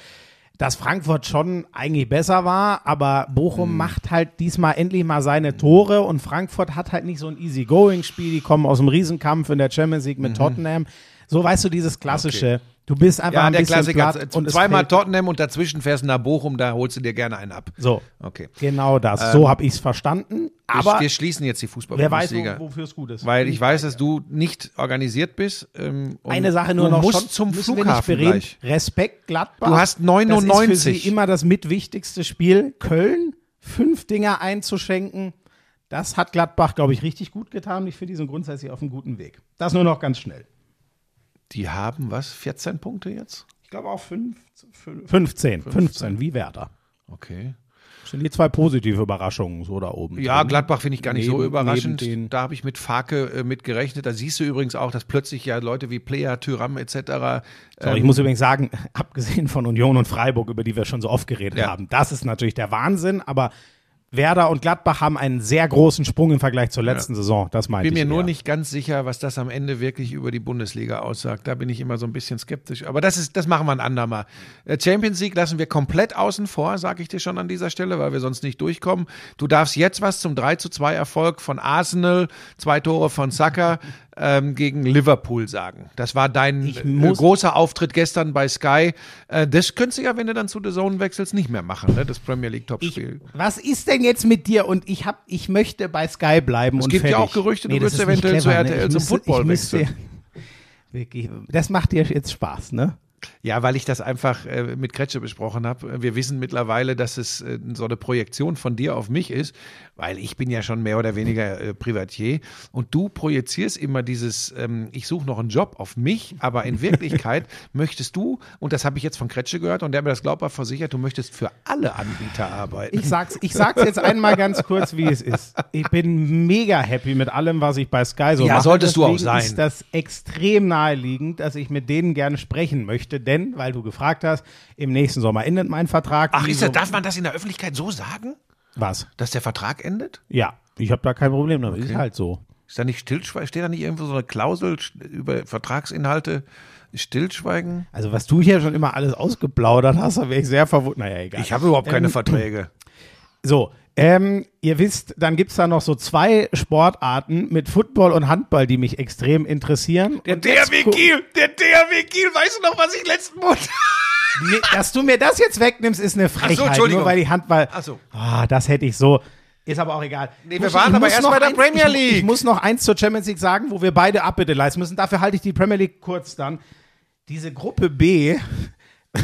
dass Frankfurt schon eigentlich besser war, aber Bochum Hm. macht halt diesmal endlich mal seine Tore und Frankfurt hat halt nicht so ein Easy-Going-Spiel. Die kommen aus dem Riesenkampf in der Champions League mit Tottenham. So weißt du, dieses klassische. Du bist einfach. Ja, ein der bisschen Klassiker. platt und Zweimal Tottenham und dazwischen fährst du nach Bochum, da holst du dir gerne einen ab. So, Okay. genau das. so habe ich es verstanden. Aber wir schließen jetzt die wer weiß, Fußball-Bundesliga. wo, wofür es gut ist. Weil ich weiß, dass du nicht organisiert bist. Ähm, Eine Sache nur du noch musst schon, zum müssen wir Flughafen nicht bereden. Respekt Gladbach. Du hast Das ist 99. für sie immer das mitwichtigste Spiel. Köln, fünf Dinger einzuschenken. Das hat Gladbach, glaube ich, richtig gut getan. Ich finde, die sind grundsätzlich auf einem guten Weg. Das nur noch ganz schnell. Die haben was? 14 Punkte jetzt? Ich glaube auch fünf, fünf, 15, 15, wie Werder. Okay. Das sind die zwei positive Überraschungen so da oben. Ja, drin. Gladbach finde ich gar nicht so Neben- überraschend. neben den- Da habe ich mit Farke äh, mit gerechnet. Da siehst du übrigens auch, dass plötzlich ja Leute wie Player, Tyram etc. So, ich ähm, muss übrigens sagen, abgesehen von Union und Freiburg, über die wir schon so oft geredet Ja. haben, das ist natürlich der Wahnsinn, aber Werder und Gladbach haben einen sehr großen Sprung im Vergleich zur letzten Saison. Das meinte bin ich mir nur eher. nicht ganz sicher, was das am Ende wirklich über die Bundesliga aussagt. Da bin ich immer so ein bisschen skeptisch. Aber das ist, das machen wir ein andermal. Äh, Champions League lassen wir komplett außen vor, sage ich dir schon an dieser Stelle, weil wir sonst nicht durchkommen. Du darfst jetzt was zum 3 zu 2 Erfolg von Arsenal, zwei Tore von Saka ähm, gegen Liverpool sagen. Das war dein äh, großer Auftritt gestern bei Sky. Äh, das könntest du ja, wenn du dann zu The Zone wechselst, nicht mehr machen, ne? das Premier League Ich, Topspiel. was ist denn jetzt mit dir? Und ich hab, ich möchte bei Sky bleiben. Es gibt ja fertig. auch Gerüchte, du würdest ist nicht eventuell zu clever, ne? RTL Ich zum müsste- Football wechseln. Wirklich, das macht dir jetzt Spaß, ne? Ja, weil ich das einfach äh, mit Kretsche besprochen habe. Wir wissen mittlerweile, dass es äh, so eine Projektion von dir auf mich ist, weil ich bin ja schon mehr oder weniger äh, Privatier und du projizierst immer dieses, ähm, ich suche noch einen Job auf mich, aber in Wirklichkeit möchtest du, und das habe ich jetzt von Kretsche gehört und der mir das glaubhaft versichert, du möchtest für alle Anbieter arbeiten. Ich sag's, ich sag's jetzt einmal ganz kurz, wie es ist. Ich bin mega happy mit allem, was ich bei Sky so Ja, mache. solltest du auch Deswegen sein. ist das extrem naheliegend, dass ich mit denen gerne sprechen möchte, denn, weil du gefragt hast, im nächsten Sommer endet mein Vertrag. Ach, ist so- darf man das in der Öffentlichkeit so sagen, Was? dass der Vertrag endet? Ja, ich habe da kein Problem damit. Ist halt so. Ist da nicht Stillschweigen? Steht da nicht irgendwo so eine Klausel über Vertragsinhalte? Stillschweigen? Also, was du hier schon immer alles ausgeplaudert hast, da wäre ich sehr verwundert. Naja, egal. Ich habe überhaupt keine Ähm, Verträge. So, ähm, ihr wisst, dann gibt's da noch so zwei Sportarten mit Football und Handball, die mich extrem interessieren. Der DRW Kiel, der DRW Kiel, weißt du noch, was ich letzten Monat. Nee, dass du mir das jetzt wegnimmst, ist eine Frechheit. Entschuldigung. Nur weil die Handball. Ach so. Ah, das hätte ich so. Ist aber auch egal. Nee, Ich wir muss- waren ich aber erst noch bei der eins- Premier ich, League. Ich muss noch eins zur Champions League sagen, wo wir beide Abbitte leisten müssen. Dafür halte ich die Premier League kurz dann. Diese Gruppe B.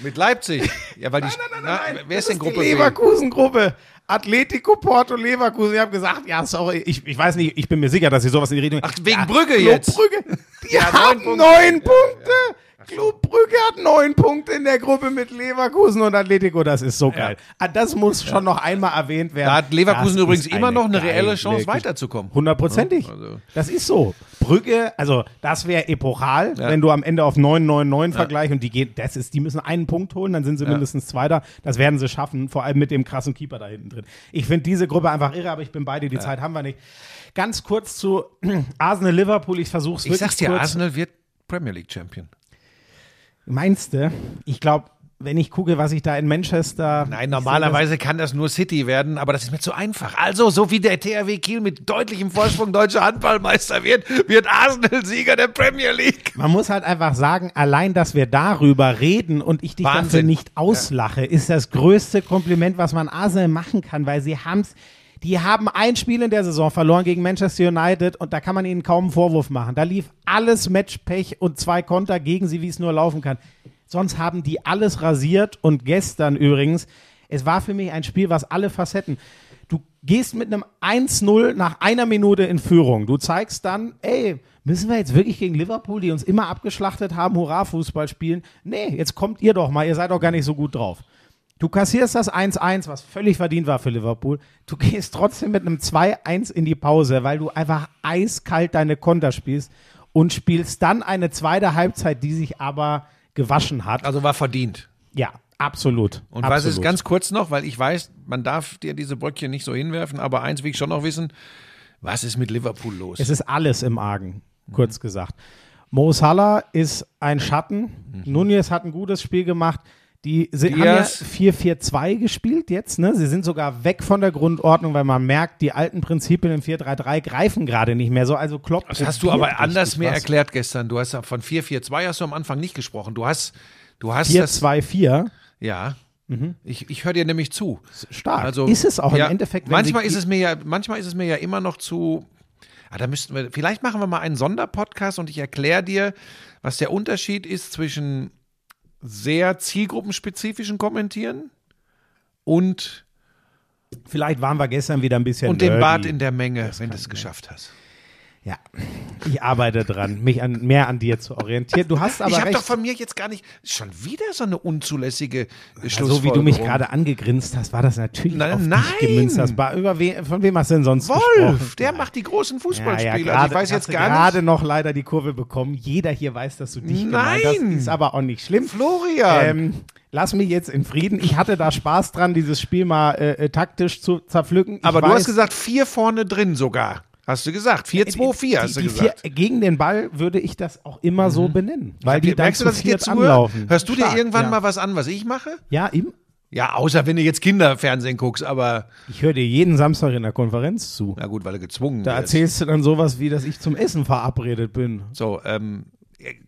Mit Leipzig. Ja, weil die. na, wer ist denn Gruppe die B? Leverkusen-Gruppe. Atletico Porto Leverkusen. Ich habe gesagt, ja, sorry, ich, ich weiß nicht, ich bin mir sicher, dass sie sowas in die Richtung. Ach, wegen ja, Brügge Club jetzt. Brügge. Die Ja, neun haben Punkte. neun Punkte. Club Brügge hat neun Punkte in der Gruppe mit Leverkusen und Atletico. Das ist so geil. Ah, Das muss schon noch einmal erwähnt werden. Da hat Leverkusen Das übrigens immer noch eine reelle Chance, weiterzukommen. Hundertprozentig. Ja, also. Das ist so. Brügge, also das wäre epochal, Ja. wenn du am Ende auf 9-9-9 vergleichst und die gehen, das ist, die müssen einen Punkt holen, dann sind sie Ja. mindestens Zweiter. Das werden sie schaffen, vor allem mit dem krassen Keeper da hinten drin. Ich finde diese Gruppe einfach irre, aber ich bin beide, die Zeit haben wir nicht. Ganz kurz zu Arsenal Liverpool, ich versuche es Ich wirklich sag's dir, kurz. Arsenal wird Premier League Champion. Meinst du? Ich glaube, wenn ich gucke, was ich da in Manchester. Nein, normalerweise kann das nur City werden, aber das ist mir zu einfach. Also, so wie der THW Kiel mit deutlichem Vorsprung deutscher Handballmeister wird, wird Arsenal Sieger der Premier League. Man muss halt einfach sagen, allein, dass wir darüber reden und ich dich dafür Wahnsinn. nicht auslache, ist das größte Kompliment, was man Arsenal machen kann, weil sie haben's, die haben ein Spiel in der Saison verloren gegen Manchester United und da kann man ihnen kaum einen Vorwurf machen. Da lief alles Matchpech und zwei Konter gegen sie, wie es nur laufen kann. Sonst haben die alles rasiert und gestern übrigens, es war für mich ein Spiel, was alle Facetten. Du gehst mit einem 1-0 nach einer Minute in Führung. Du zeigst dann, ey, müssen wir jetzt wirklich gegen Liverpool, die uns immer abgeschlachtet haben, Hurra-Fußball spielen? Nee, jetzt kommt ihr doch mal, ihr seid doch gar nicht so gut drauf. Du kassierst das 1-1, was völlig verdient war für Liverpool. Du gehst trotzdem mit einem 2-1 in die Pause, weil du einfach eiskalt deine Konter spielst und spielst dann eine zweite Halbzeit, die sich aber gewaschen hat. Also war verdient. Ja, absolut. Und absolut. was ist ganz kurz noch, weil ich weiß, man darf dir diese Bröckchen nicht so hinwerfen, aber eins will ich schon noch wissen, was ist mit Liverpool los? Es ist alles im Argen, kurz gesagt. Mo Salah ist ein Schatten. Mhm. Nunez hat ein gutes Spiel gemacht. Die sind, haben ja Diaz. 4-4-2 gespielt jetzt. Ne? Sie sind sogar weg von der Grundordnung, weil man merkt, die alten Prinzipien im 4-3-3 greifen gerade nicht mehr so. Also Klopp Das hast du aber anders mir erklärt gestern. Du hast von 4-4-2 hast du am Anfang nicht gesprochen. Du hast, du hast das. 4-2-4. Ja. Ich, ich höre dir nämlich zu. Stark. Also, ist es auch ja, im Endeffekt. Manchmal ist es mir ja, manchmal ist es mir ja immer noch zu. Ah, da müssten wir, vielleicht machen wir mal einen Sonderpodcast und ich erkläre dir, was der Unterschied ist zwischen sehr zielgruppenspezifischen Kommentieren und, Vielleicht waren wir gestern wieder ein bisschen und nerdy. Bad in der Menge, wenn du es geschafft hast. Ja, ich arbeite dran, mich an, mehr an dir zu orientieren. Du hast aber ich habe doch von mir jetzt gar nicht schon wieder so eine unzulässige so Schlussfolgerung. wie du mich gerade angegrinst hast, war das natürlich Nein, auf nein. dich gemünzt. Das war, über we, von wem hast du denn sonst gesprochen? Wolf, der macht die großen Fußballspiele. also gerade- ich weiß jetzt du gar gerade nicht. noch leider die Kurve bekommen. Jeder hier weiß, dass du dich gemeint hast. Nein. Ist aber auch nicht schlimm. Florian. Ähm, lass mich jetzt in Frieden. Ich hatte da Spaß dran, dieses Spiel mal äh, äh, taktisch zu zerpflücken. Ich Aber du weiß, hast gesagt, vier vorne drin sogar. Hast du gesagt. 4-2-4 hast die, du gesagt. Vier, gegen den Ball würde ich das auch immer so benennen. Weil die Merkst du, dass ich dir zuhöre? Hörst du dir Stark, irgendwann ja. mal was an, was ich mache? Ja, ihm. Ja, außer wenn du jetzt Kinderfernsehen guckst, aber Ich höre dir jeden Samstag in der Konferenz zu. na gut, weil du gezwungen Da wirst. erzählst du dann sowas wie, dass ich zum Essen verabredet bin. So, ähm,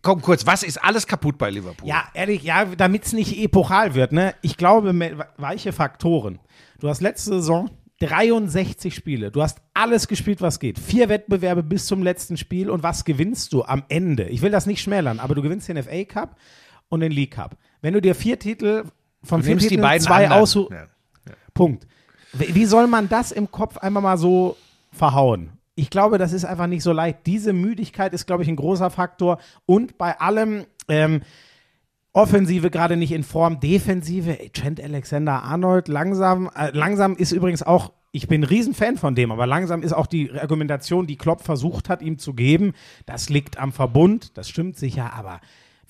komm kurz, was ist alles kaputt bei Liverpool? Ja, ehrlich, ja, damit es nicht epochal wird, ne? Ich glaube, weiche Faktoren. Du hast letzte Saison 63 Spiele. Du hast alles gespielt, was geht. Vier Wettbewerbe bis zum letzten Spiel. Und was gewinnst du am Ende? Ich will das nicht schmälern, aber du gewinnst den FA Cup und den League Cup. Wenn du dir vier Titel von Du vier nimmst die Titeln beiden zwei aussuchst, Ja. Punkt. Wie wie soll man das im Kopf einmal mal so verhauen? Ich glaube, das ist einfach nicht so leicht. Diese Müdigkeit ist, glaube ich, ein großer Faktor. Und bei allem, ähm, Offensive gerade nicht in Form, Defensive, ey, Trent Alexander Arnold, langsam, äh, langsam ist übrigens auch, ich bin ein Riesenfan von dem, aber langsam ist auch die Argumentation, die Klopp versucht hat, ihm zu geben, das liegt am Verbund, das stimmt sicher, aber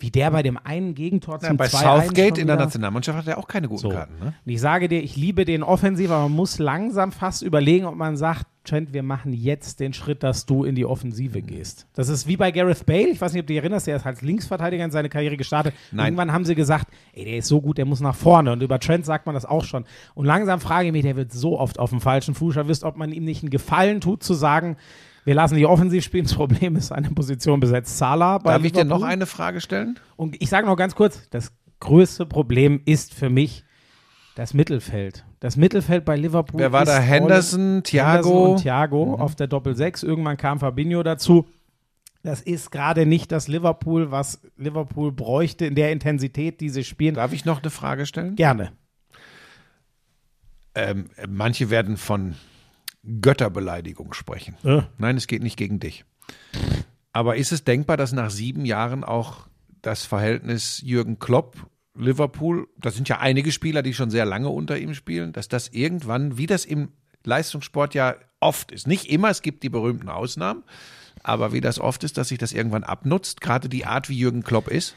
wie der bei dem einen Gegentor Ja, zum bei 2-1 Southgate in der Nationalmannschaft hat er auch keine guten so. Karten. Ne? Und ich sage dir, ich liebe den offensiv, aber man muss langsam fast überlegen, ob man sagt, Trent, wir machen jetzt den Schritt, dass du in die Offensive gehst. Das ist wie bei Gareth Bale. Ich weiß nicht, ob du dich erinnerst, der ist als Linksverteidiger in seine Karriere gestartet. Nein. Irgendwann haben sie gesagt, ey, der ist so gut, der muss nach vorne. Und über Trent sagt man das auch schon. Und langsam frage ich mich, der wird so oft auf dem falschen Fuß erwischt, ob man ihm nicht einen Gefallen tut, zu sagen, wir lassen die offensiv spielen. Das Problem ist, seine Position besetzt Salah. Bei Darf ich dir noch Liverpool. eine Frage stellen? Und ich sage noch ganz kurz, das größte Problem ist für mich das Mittelfeld. Das Mittelfeld bei Liverpool. Wer war da? Henderson, Thiago? Henderson und Thiago auf der Doppel-6. Irgendwann kam Fabinho dazu. Das ist gerade nicht das Liverpool, was Liverpool bräuchte in der Intensität, die sie spielen. Darf ich noch eine Frage stellen? Gerne. Ähm, manche werden von Götterbeleidigung sprechen. Äh. Nein, es geht nicht gegen dich. Aber ist es denkbar, dass nach sieben Jahren auch das Verhältnis Jürgen Klopp, Liverpool, das sind ja einige Spieler, die schon sehr lange unter ihm spielen, dass das irgendwann, wie das im Leistungssport ja oft ist, nicht immer, es gibt die berühmten Ausnahmen, aber wie das oft ist, dass sich das irgendwann abnutzt, gerade die Art, wie Jürgen Klopp ist.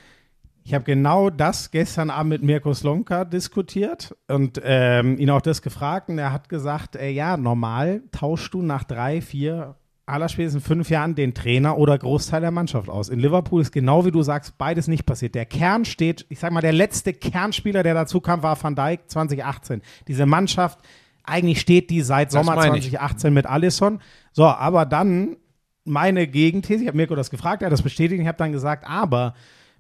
Ich habe genau das gestern Abend mit Mirko Slomka diskutiert und ähm, ihn auch das gefragt und er hat gesagt, äh, ja, normal tauschst du nach drei, vier, allerspätestens fünf Jahren den Trainer oder Großteil der Mannschaft aus. In Liverpool ist genau wie du sagst, beides nicht passiert. Der Kern steht, ich sag mal, der letzte Kernspieler, der dazu kam, war Van Dijk 2018. Diese Mannschaft, eigentlich steht die seit Sommer meine ich. 2018 mit Allison. So, aber dann meine Gegenthese, ich habe Mirko das gefragt, er hat das bestätigt, ich habe dann gesagt, aber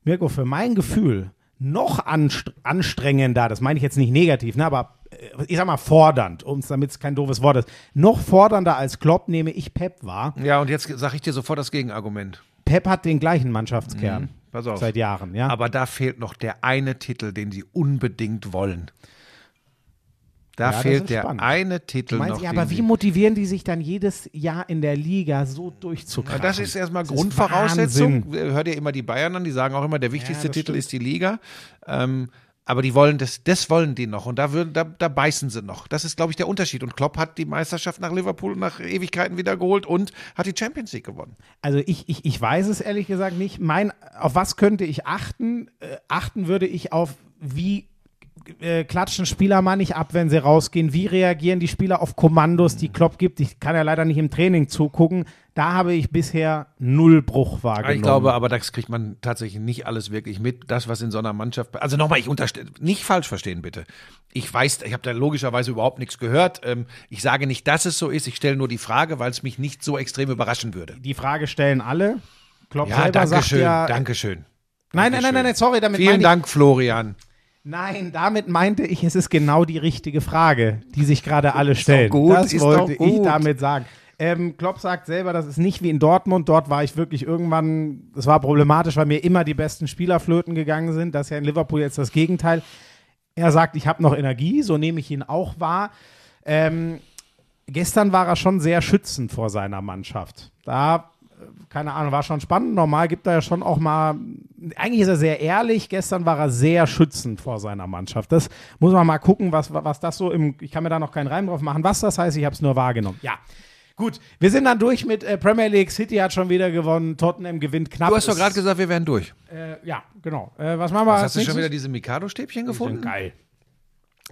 Mirko, für mein Gefühl noch anst anstrengender, das meine ich jetzt nicht negativ, ne, aber äh, ich sag mal fordernd, um damit es kein doofes Wort ist, noch fordernder als Klopp nehme ich Pep wahr. Ja, und jetzt sage ich dir sofort das Gegenargument. Pep hat den gleichen Mannschaftskern Pass auf. seit Jahren, ja. Aber da fehlt noch der eine Titel, den sie unbedingt wollen. Da Ja, fehlt ist der spannend. eine Titel meinst, noch. ja, aber wie motivieren die sich dann jedes Jahr in der Liga so durchzukrachen? das ist erstmal Das ist Grundvoraussetzung. Wahnsinn. Hör dir immer die Bayern an, die sagen auch immer, der wichtigste das Titel stimmt. ist die Liga. Ähm, aber die wollen das, das wollen die noch und da, würden, da, da beißen sie noch. Das ist, glaube ich, der Unterschied. Und Klopp hat die Meisterschaft nach Liverpool nach Ewigkeiten wieder geholt und hat die Champions League gewonnen. Also ich, ich, ich weiß es ehrlich gesagt nicht. Mein, auf was könnte ich achten? Äh, achten würde ich auf, wie äh, klatschen Spieler mal nicht ab, wenn sie rausgehen? Wie reagieren die Spieler auf Kommandos, die Klopp gibt? Ich kann ja leider nicht im Training zugucken. Da habe ich bisher null Bruch wahrgenommen. Ich glaube, aber das kriegt man tatsächlich nicht alles wirklich mit. Das, was in so einer Mannschaft. Also nochmal, ich unterstelle, nicht falsch verstehen, bitte. Ich weiß, ich habe da logischerweise überhaupt nichts gehört. Ähm, ich sage nicht, dass es so ist. Ich stelle nur die Frage, weil es mich nicht so extrem überraschen würde. die Frage stellen alle. Klopp Ja, selber danke sagt schön, ja, danke schön. Nein, nein, nein, nein, sorry, damit Vielen Dank, Florian. Nein, damit meinte ich, es ist genau die richtige Frage, die sich gerade alle stellen. gut, das ist wollte ich damit sagen. Ähm, Klopp sagt selber, das ist nicht wie in Dortmund. Dort war ich wirklich irgendwann, es war problematisch, weil mir immer die besten Spieler flöten gegangen sind. Das ist ja in Liverpool jetzt das Gegenteil. Er sagt, ich habe noch Energie, so nehme ich ihn auch wahr. Ähm, gestern war er schon sehr schützend vor seiner Mannschaft. Da, keine Ahnung, war schon spannend. Normal gibt er ja schon auch mal, eigentlich ist er sehr ehrlich. Gestern war er sehr schützend vor seiner Mannschaft. Das muss man mal gucken, was, was das so im, ich kann mir da noch keinen Reim drauf machen, was das heißt. Ich habe es nur wahrgenommen. Ja. Gut, wir sind dann durch mit äh, Premier League. City hat schon wieder gewonnen. Tottenham gewinnt knapp. Du hast doch gerade gesagt, wir wären durch. Äh, ja, genau. Äh, was machen wir als Hast du schon wieder diese Mikado-Stäbchen gefunden? Geil.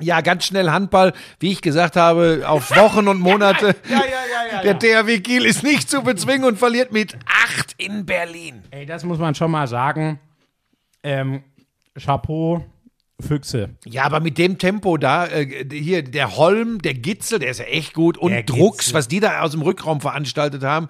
Ja, ganz schnell Handball, wie ich gesagt habe, auf Wochen und Monate. Ja, ja, ja, ja. Der THW Kiel ist nicht zu bezwingen und verliert mit acht in Berlin. Ey, das muss man schon mal sagen. Ähm, Chapeau, Füchse. Ja, aber mit dem Tempo da, äh, hier der Holm, der Gitzel, der ist ja echt gut. Und Der Drucks, Gitzel. was die da aus dem Rückraum veranstaltet haben.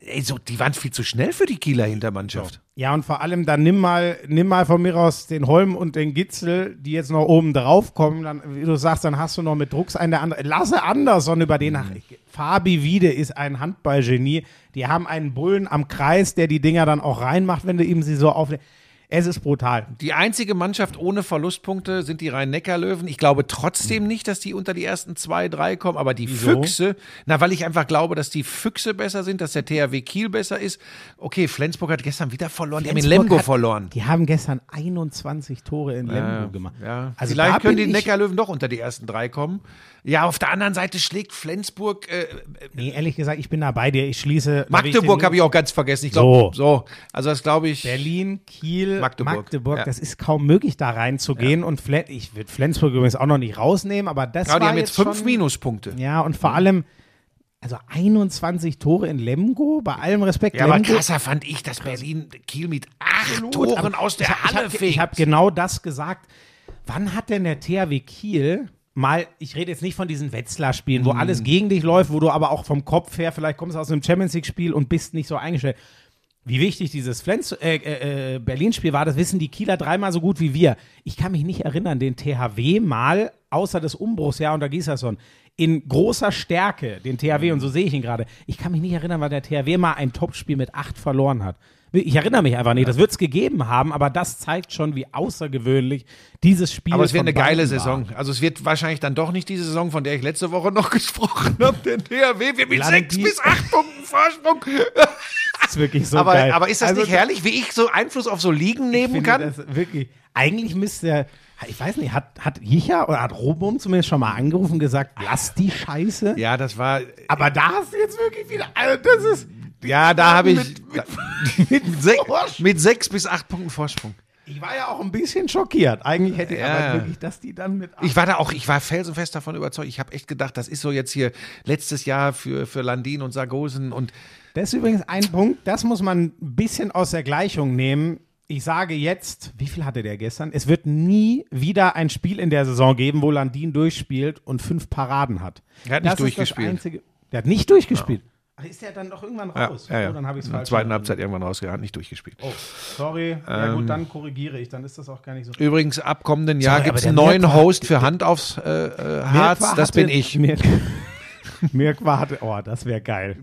Ey, so, die waren viel zu schnell für die Kieler Hintermannschaft. Ja, und vor allem dann nimm mal, nimm mal von mir aus den Holm und den Gitzel, die jetzt noch oben drauf kommen. Dann, wie du sagst, dann hast du noch mit Drucks einen der andere. Lasse Andersson über den nach. Fabi Wiede ist ein Handballgenie. Die haben einen Bullen am Kreis, der die Dinger dann auch reinmacht, wenn du ihm sie so auflegst. Es ist brutal. Die einzige Mannschaft ohne Verlustpunkte sind die Rhein-Neckar-Löwen. Ich glaube trotzdem nicht, dass die unter die ersten zwei, drei kommen, aber die Wieso? Füchse, na, weil ich einfach glaube, dass die Füchse besser sind, dass der THW Kiel besser ist. Okay, Flensburg hat gestern wieder verloren, die haben in Flensburg Lemgo hat- verloren. Die haben gestern 21 Tore in Lemgo gemacht. Ja, Also vielleicht können die Neckarlöwen doch unter die ersten drei kommen. Ja, auf der anderen Seite schlägt Flensburg, äh, Nee, ehrlich gesagt, ich bin da bei dir. Ich schließe. Magdeburg habe ich auch ganz vergessen. Ich glaube, So. so. Also das glaube ich. Berlin, Kiel, Magdeburg. Magdeburg, Ja. das ist kaum möglich, da reinzugehen. Und Fle ich würde Flensburg übrigens auch noch nicht rausnehmen, aber das Ja, die war haben jetzt fünf schon, Minuspunkte. Ja, und vor allem, also 21 Tore in Lemgo, bei allem Respekt. Ja, aber Lemgo, krasser fand ich, dass Berlin Kiel mit acht Absolut, Toren aber aus der ich, Halle ich hab, fegt. Ich habe genau das gesagt. Wann hat denn der THW Kiel mal, ich rede jetzt nicht von diesen Wetzlar-Spielen, Mhm. wo alles gegen dich läuft, wo du aber auch vom Kopf her, vielleicht kommst du aus einem Champions League-Spiel und bist nicht so eingestellt. Wie wichtig dieses Flens äh, äh, äh, Berlin-Spiel war, das wissen die Kieler dreimal so gut wie wir. Ich kann mich nicht erinnern, den THW mal, außer des Umbruchs, ja, unter Gieserson, in großer Stärke, den THW, und so sehe ich ihn gerade. Ich kann mich nicht erinnern, weil der THW mal ein Topspiel mit acht verloren hat. Ich erinnere mich einfach nicht. Das wird es gegeben haben, aber das zeigt schon, wie außergewöhnlich dieses Spiel Aber es wird eine geile Saison. Also es wird wahrscheinlich dann doch nicht diese Saison, von der ich letzte Woche noch gesprochen habe. Der THW wird mit sechs bis acht Punkten Vorsprung. Das ist wirklich so aber, geil. aber ist das Also, nicht herrlich, wie ich so Einfluss auf so Ligen Ich nehmen kann? Wirklich. Eigentlich müsste, ich weiß nicht, hat, hat Jicha oder hat Robum zumindest schon mal angerufen und gesagt, lass die Scheiße. Ja, das war. Aber da hast du jetzt wirklich wieder, also das ist, Ja, da habe ich Mit- mit, sech, mit sechs bis acht Punkten Vorsprung. ich war ja auch ein bisschen schockiert. Eigentlich hätte ich Ja. aber wirklich, dass die dann mit Ich war da auch, ich war felsenfest davon überzeugt. Ich habe echt gedacht, das ist so jetzt hier letztes Jahr für, für Landin und Sargosen und Das ist übrigens ein Punkt, das muss man ein bisschen aus der Gleichung nehmen. Ich sage jetzt, wie viel hatte der gestern? Es wird nie wieder ein Spiel in der Saison geben, wo Landin durchspielt und fünf Paraden hat. Er hat nicht das durchgespielt. Ist das einzige, der hat nicht durchgespielt. Ach, ist der dann doch irgendwann ja, raus? ja, ja. Oh, dann habe ich es in der falsch. zweiten. Halbzeit irgendwann rausgegangen, nicht durchgespielt. Oh, sorry. ja Ähm. gut, dann korrigiere ich. Dann ist das auch gar nicht so. Übrigens, ab kommenden Jahr gibt es einen neuen Mirk war- Host für Hand aufs äh, äh, Harz. Das hatte- bin ich. Mirk, Mirk war hatte, oh, das wäre geil.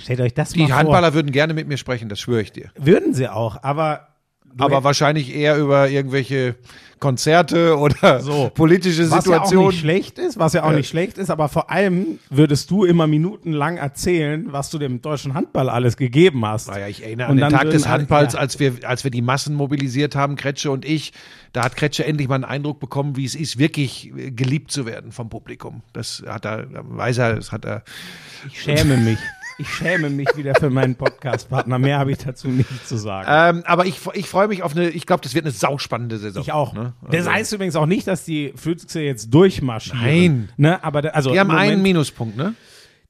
Stellt euch das Die mal vor. Handballer würden gerne mit mir sprechen, das schwöre ich dir. Würden sie auch, aber. du Aber wahrscheinlich eher über irgendwelche Konzerte oder So. politische Was ja auch Situationen. nicht schlecht ist, was ja auch Äh. nicht schlecht ist, aber vor allem würdest du immer minutenlang erzählen, was du dem deutschen Handball alles gegeben hast. Naja, ich erinnere Und an den Tag des Handballs, ja. als wir, als wir die Massen mobilisiert haben, Kretsche und ich. Da hat Kretsche endlich mal einen Eindruck bekommen, wie es ist, wirklich äh, geliebt zu werden vom Publikum. Das hat er, weiß er, das hat er. Ich schäme mich. Ich schäme mich wieder für meinen Podcast-Partner. Mehr habe ich dazu nicht zu sagen. Ähm, aber ich, ich freue mich auf eine, ich glaube, das wird eine sauspannende Saison. ich auch. Ne? Das Also, heißt übrigens auch nicht, dass die Füchse jetzt durchmarschieren. Nein. Ne? Aber da, also die haben im einen Moment- Minuspunkt, ne?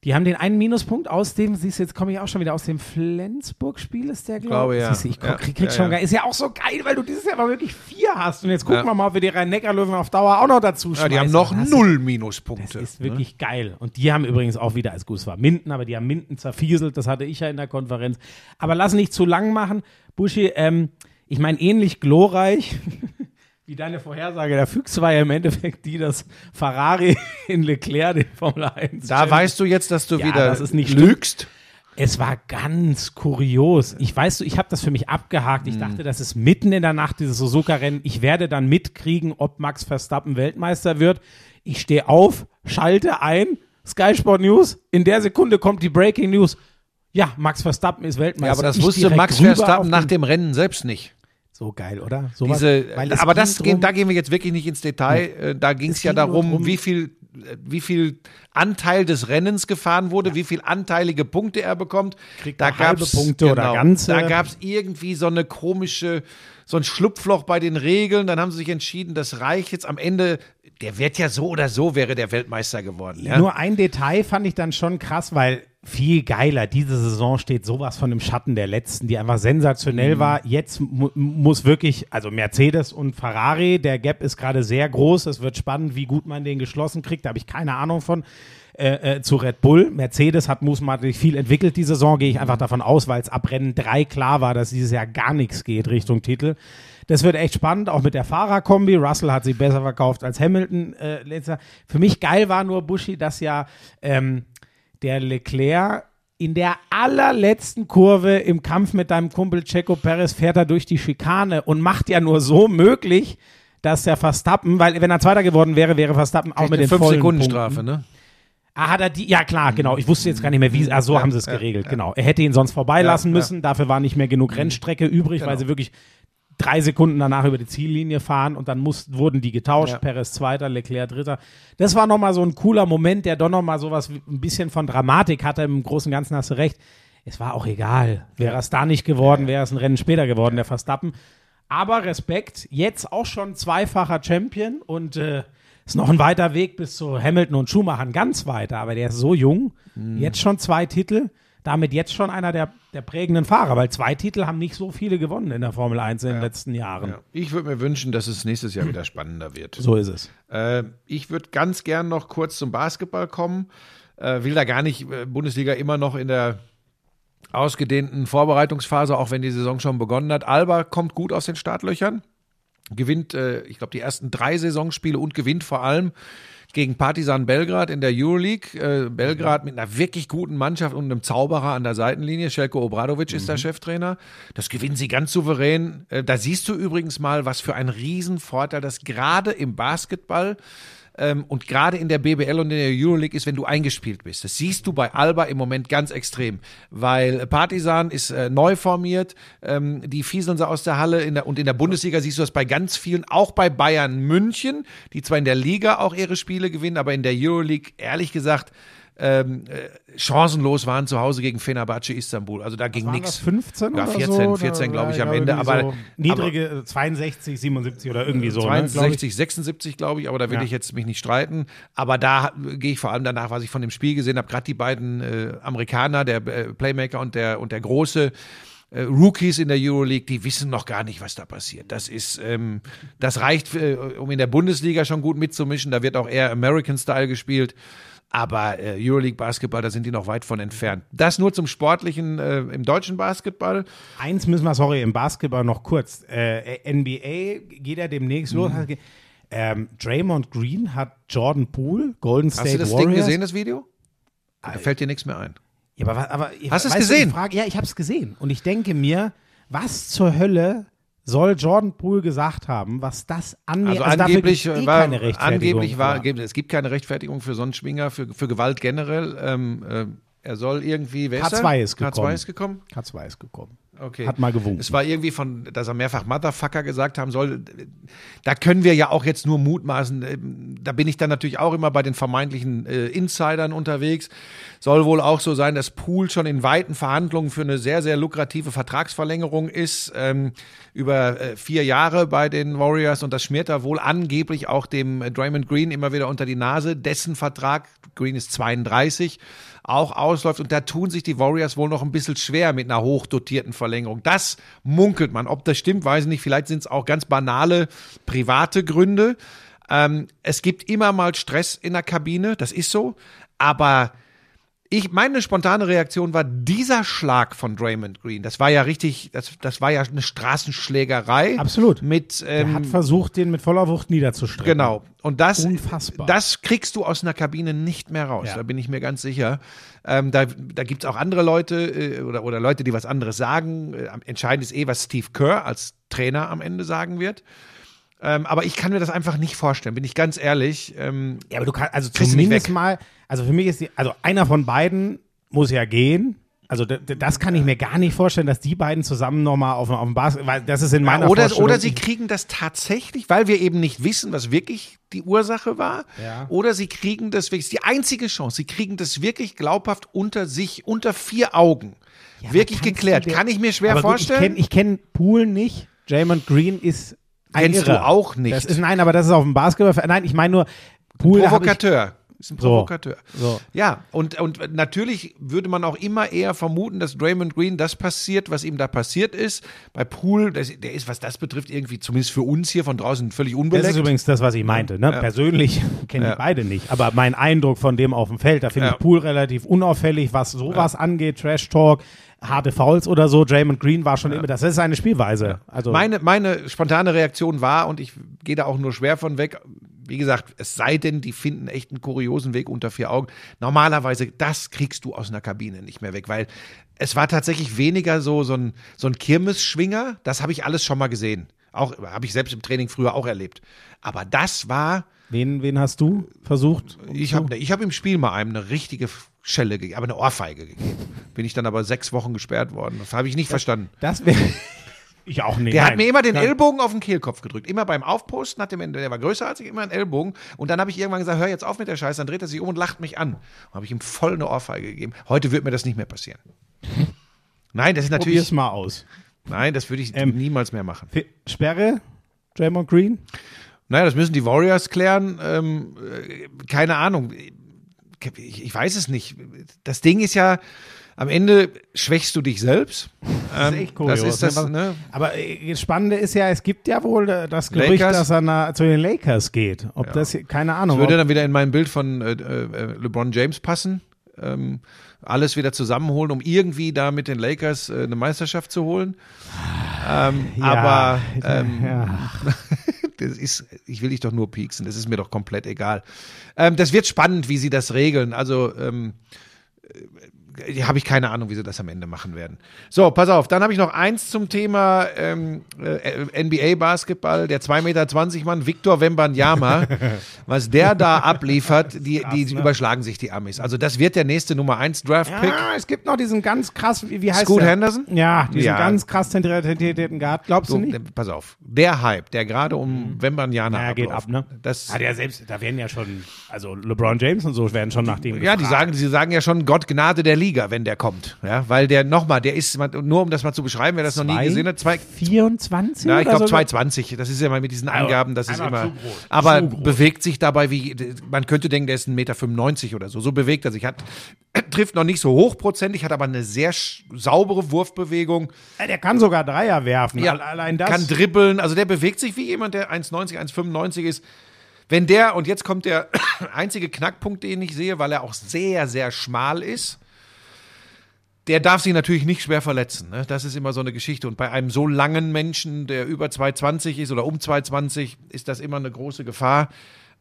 Die haben den einen Minuspunkt aus dem, siehst du, jetzt komme ich auch schon wieder aus dem Flensburg-Spiel, ist der, glaube Glaube, ich. ja. Siehst du, ich Ja, krieg, krieg ja, schon ja. geil. Ist ja auch so geil, weil du dieses Jahr mal wirklich vier hast. Und jetzt gucken Ja. wir mal, ob wir die Rhein-Neckar-Löwen auf Dauer auch noch dazu Ja, schmeißen. die haben noch Das null Minuspunkte. Das ist wirklich geil. Und die haben übrigens auch wieder, als gut, es war Minden, aber die haben Minden zerfieselt, das hatte ich ja in der Konferenz. Aber lass nicht zu lang machen. Buschi, ähm, ich meine, ähnlich glorreich wie deine Vorhersage der Füchse war ja im Endeffekt die, dass Ferrari in Leclerc den Formel 1 Da weißt du jetzt, dass du Ja, wieder das ist nicht lügst. es war ganz kurios. Ich weiß, du, ich habe das für mich abgehakt. Ich dachte, das ist mitten in der Nacht, dieses Suzuka-Rennen. Ich werde dann mitkriegen, ob Max Verstappen Weltmeister wird. Ich stehe auf, schalte ein, Sky Sport News. In der Sekunde kommt die Breaking News. Ja, Max Verstappen ist Weltmeister. Ja, aber das Ich wusste Max Verstappen nach dem Rennen selbst nicht. So geil, oder? Sowas, Diese, es aber das, drum- da gehen wir jetzt wirklich nicht ins Detail. Äh, Da ging es Es ja darum, drum- wie viel, äh, wie viel Anteil des Rennens gefahren wurde, wie viel anteilige Punkte er bekommt. Kriegt da er halbe gab's- genau, Punkte oder ganze? Da gab es irgendwie so eine komische, so ein Schlupfloch bei den Regeln. Dann haben sie sich entschieden, das reicht jetzt am Ende. Der wird ja so oder so wäre der Weltmeister geworden. Ja? Nur ein Detail fand ich dann schon krass, weil viel geiler. Diese Saison steht sowas von im Schatten der letzten, die einfach sensationell Mhm. war. Jetzt mu muss wirklich, also Mercedes und Ferrari, der Gap ist gerade sehr groß. Es wird spannend, wie gut man den geschlossen kriegt. Da habe ich keine Ahnung von. Äh, äh, zu Red Bull. Mercedes hat mutmaßlich viel entwickelt die Saison, gehe ich einfach davon aus, weil es ab Rennen 3 klar war, dass dieses Jahr gar nichts geht Richtung Titel. Das wird echt spannend, auch mit der Fahrerkombi. Russell hat sie besser verkauft als Hamilton. Äh, letzter. Für mich geil war nur Buschi, dass ja ähm, der Leclerc in der allerletzten Kurve im Kampf mit deinem Kumpel Checo Perez fährt er durch die Schikane und macht ja nur so möglich, dass der Verstappen, weil wenn er Zweiter geworden wäre, wäre Verstappen auch mit den Fünf vollen Sekunden Punkten. Strafe, ne? Ah, hat er die? Ja, klar, genau. Ich wusste jetzt gar nicht mehr, wie. Ah, so haben sie es geregelt, genau. Er hätte ihn sonst vorbeilassen Ja, ja. müssen. Dafür war nicht mehr genug Rennstrecke übrig, weil sie wirklich drei Sekunden danach über die Ziellinie fahren und dann muss, wurden die getauscht. Ja. Perez Zweiter, Leclerc Dritter. Das war nochmal so ein cooler Moment, der doch nochmal sowas ein bisschen von Dramatik hatte. Im Großen und Ganzen hast du recht. Es war auch egal. Wäre es da nicht geworden, wäre es ein Rennen später geworden, der Verstappen. Aber Respekt, jetzt auch schon zweifacher Champion und äh, ist noch ein weiter Weg bis zu Hamilton und Schumacher, ganz weiter, aber der ist so jung, jetzt schon zwei Titel, damit jetzt schon einer der, der prägenden Fahrer, weil zwei Titel haben nicht so viele gewonnen in der Formel 1 in den letzten Jahren. Ja. Ich würde mir wünschen, dass es nächstes Jahr wieder spannender wird. So ist es. Äh, ich würde ganz gern noch kurz zum Basketball kommen. Äh, will da gar nicht äh, Bundesliga immer noch in der ausgedehnten Vorbereitungsphase, auch wenn die Saison schon begonnen hat. Alba kommt gut aus den Startlöchern, gewinnt, äh, ich glaube, die ersten drei Saisonspiele und gewinnt vor allem gegen Partizan Belgrad in der Euroleague. Äh, Belgrad mit einer wirklich guten Mannschaft und einem Zauberer an der Seitenlinie. Shelko Obradovic ist der Cheftrainer. Das gewinnen sie ganz souverän. Äh, da siehst du übrigens mal, was für ein Riesenvorteil das gerade im Basketball ähm, und gerade in der BBL und in der Euroleague ist, wenn du eingespielt bist. Das siehst du bei Alba im Moment ganz extrem, weil Partisan ist äh, neu formiert, ähm, die fieseln sie aus der Halle. In der, und in der Bundesliga siehst du das bei ganz vielen, auch bei Bayern München, die zwar in der Liga auch ihre Spiele gewinnen, aber in der Euroleague, ehrlich gesagt, ähm, äh, chancenlos waren zu Hause gegen Fenerbahce Istanbul. Also da ging nichts. das 15 Ja, oder 14, so? 14 glaube ich Ja, am Ende, aber- so niedrige äh, 62, 77 oder irgendwie so. ne, glaub ich. 62, 76, glaube ich, aber da will Ja. ich jetzt mich nicht streiten. Aber da gehe ich vor allem danach, was ich von dem Spiel gesehen habe, gerade die beiden äh, Amerikaner, der äh, Playmaker und der, und der große äh, Rookies in der Euroleague, die wissen noch gar nicht, was da passiert. Das ist, ähm, das reicht, äh, um in der Bundesliga schon gut mitzumischen. Da wird auch eher American-Style gespielt. Aber äh, Euroleague Basketball, da sind die noch weit von entfernt. Das nur zum Sportlichen äh, im deutschen Basketball. Eins müssen wir, sorry, im Basketball noch kurz. Äh, NBA geht ja demnächst los. Mhm. Ähm, Draymond Green hat Jordan Poole, Golden State Hast du das Warriors. Ding gesehen, das Video? Da fällt dir nichts mehr ein. Ja, aber, was- aber Hast du es gesehen? frage, ja, ich habe es gesehen. Und ich denke mir, was zur Hölle soll Jordan Poole gesagt haben, was das angeht? Also, angeblich dafür gibt's eh war, keine Rechtfertigung angeblich war, gibt- es gibt keine Rechtfertigung für so einen Schwinger, für, für Gewalt generell. Ähm, äh, er soll irgendwie, wer ist K2 er? ist K2 gekommen. ist gekommen. K2 ist gekommen. Okay. Hat mal gewunken. Es war irgendwie von, dass er mehrfach Motherfucker gesagt haben soll. Da können wir ja auch jetzt nur mutmaßen. Ähm, Da bin ich dann natürlich auch immer bei den vermeintlichen äh, Insidern unterwegs. Soll wohl auch so sein, dass Poole schon in weiten Verhandlungen für eine sehr, sehr lukrative Vertragsverlängerung ist. Ähm, über äh, vier Jahre bei den Warriors und das schmiert er wohl angeblich auch dem äh, Draymond Green immer wieder unter die Nase. Dessen Vertrag, Green ist 32, auch ausläuft und da tun sich die Warriors wohl noch ein bisschen schwer mit einer hochdotierten Verlängerung. Das munkelt man. Ob das stimmt, weiß ich nicht. Vielleicht sind es auch ganz banale private Gründe. Ähm, es gibt immer mal Stress in der Kabine, das ist so. Aber ich, meine spontane Reaktion war dieser Schlag von Draymond Green. Das war ja richtig, das, das war ja eine Straßenschlägerei. Absolut. Mit, Er ähm, hat versucht, den mit voller Wucht niederzustrecken. Genau. Und das, Unfassbar. das kriegst du aus einer Kabine nicht mehr raus. Ja. Da bin ich mir ganz sicher. Ähm, da da gibt es auch andere Leute äh, oder, oder Leute, die was anderes sagen. Äh, entscheidend ist eh, was Steve Kerr als Trainer am Ende sagen wird. Ähm, aber ich kann mir das einfach nicht vorstellen, bin ich ganz ehrlich. Ähm, Ja, aber du kannst, also zumindest mal, also für mich ist die, also einer von beiden muss ja gehen. Also das kann ich mir gar nicht vorstellen, dass die beiden zusammen nochmal auf, dem- auf dem Basketball, weil das ist in meiner oder, Vorstellung. oder sie kriegen das tatsächlich, weil wir eben nicht wissen, was wirklich die Ursache war. Ja. Oder sie kriegen das wirklich, die einzige Chance, sie kriegen das wirklich glaubhaft unter sich, unter vier Augen. Ja, wirklich geklärt. Kann ich mir schwer gut, vorstellen. Ich kenne ich kenn Poole nicht. Draymond Green ist Kennst Irrer. du auch nicht. Das ist, nein, aber das ist auf dem Basketball. Nein, ich meine nur ich- Provokateur. Ist ein. Provokateur. So. Ja, und, und natürlich würde man auch immer eher vermuten, dass Draymond Green das passiert, was ihm da passiert ist. Bei Poole, das, der ist, was das betrifft, irgendwie zumindest für uns hier von draußen völlig Das unbeleckt. ist übrigens das, was ich meinte. Ne? Persönlich kenne Ja. ich beide nicht. Aber mein Eindruck von dem auf dem Feld, da finde Ja. ich Poole relativ unauffällig, was sowas angeht, Trash Talk, harte Fouls oder so. Draymond Green war schon immer, das ist seine Spielweise. Also Meine, meine spontane Reaktion war, und ich gehe da auch nur schwer von weg, wie gesagt, es sei denn, die finden echt einen kuriosen Weg unter vier Augen. Normalerweise, das kriegst du aus einer Kabine nicht mehr weg, weil es war tatsächlich weniger so, so ein, so ein Kirmesschwinger. Das habe ich alles schon mal gesehen. Auch habe ich selbst im Training früher auch erlebt. Aber das war, wen, wen hast du versucht? ich habe ich hab im Spiel mal einem eine richtige Schelle gegeben, aber eine Ohrfeige gegeben. Bin ich dann aber sechs Wochen gesperrt worden. Das habe ich nicht verstanden. Das wäre. ich auch nicht. Der hat Nein. mir immer den Nein. Ellbogen auf den Kehlkopf gedrückt. Immer beim Aufposten hat der, der war größer als ich, immer einen Ellbogen. Und dann habe ich irgendwann gesagt, hör jetzt auf mit der Scheiße. Dann dreht er sich um und lacht mich an. Und habe ich ihm voll eine Ohrfeige gegeben. Heute wird mir das nicht mehr passieren. Nein, das ist Probier's natürlich, mal aus. nein, das würde ich Ähm, niemals mehr machen. Sperre? Draymond Green? Naja, das müssen die Warriors klären. Ähm, äh, keine Ahnung. Ich, ich weiß es nicht. Das Ding ist ja, am Ende schwächst du dich selbst. Das ist echt kurios. Das ist das, ne? ne? Aber äh, das Spannende ist ja, es gibt ja wohl das Gerücht, Lakers? dass er na, zu den Lakers geht. Ob das, keine Ahnung. Würde ob, dann wieder in mein Bild von äh, äh, LeBron James passen. Ähm, alles wieder zusammenholen, um irgendwie da mit den Lakers äh, eine Meisterschaft zu holen. Ähm, ja, aber ähm, ja. Das ist, ich will dich doch nur pieksen, das ist mir doch komplett egal. Ähm, das wird spannend, wie sie das regeln. Also ähm, äh, habe ich keine Ahnung, wie sie das am Ende machen werden. So, pass auf, dann habe ich noch eins zum Thema ähm, äh, NBA-Basketball. Der 2,20 Meter Mann, Victor Wembanyama, was der da abliefert, die, die ne? überschlagen sich die Amis. Also das wird der nächste Nummer 1 Draft-Pick. Ja, es gibt noch diesen ganz krass, wie, wie heißt Scoot der? Henderson? Ja, diesen Ja. ganz krass tentierten Guard. Glaubst So, du nicht? pass auf, der Hype, der gerade um Wembanyama Naja, geht abläuft, ab, ne? Das, Hat ja selbst, da werden ja schon, also LeBron James und so werden schon nach dem Ja, die sagen, sie sagen ja schon Gott Gnade der Liga, wenn der kommt. Ja, weil der nochmal, der ist, nur um das mal zu beschreiben, wer das noch nie Zwei? gesehen hat, zwei, 24? ja, ich glaube so? 220. Das ist ja mal mit diesen Angaben, das ist immer. Aber bewegt sich dabei wie, man könnte denken, der ist 1,95 Meter oder so. So bewegt er sich. Hat, trifft noch nicht so hochprozentig, hat aber eine sehr saubere Wurfbewegung. Der kann sogar Dreier werfen. Ja, Al- Allein das. Kann dribbeln. Also der bewegt sich wie jemand, der 1,90, 1,95 ist. Wenn der, und jetzt kommt der einzige Knackpunkt, den ich sehe, weil er auch sehr, sehr schmal ist, der darf sich natürlich nicht schwer verletzen. Ne? Das ist immer so eine Geschichte. Und bei einem so langen Menschen, der über 2,20 ist oder um 2,20, ist das immer eine große Gefahr.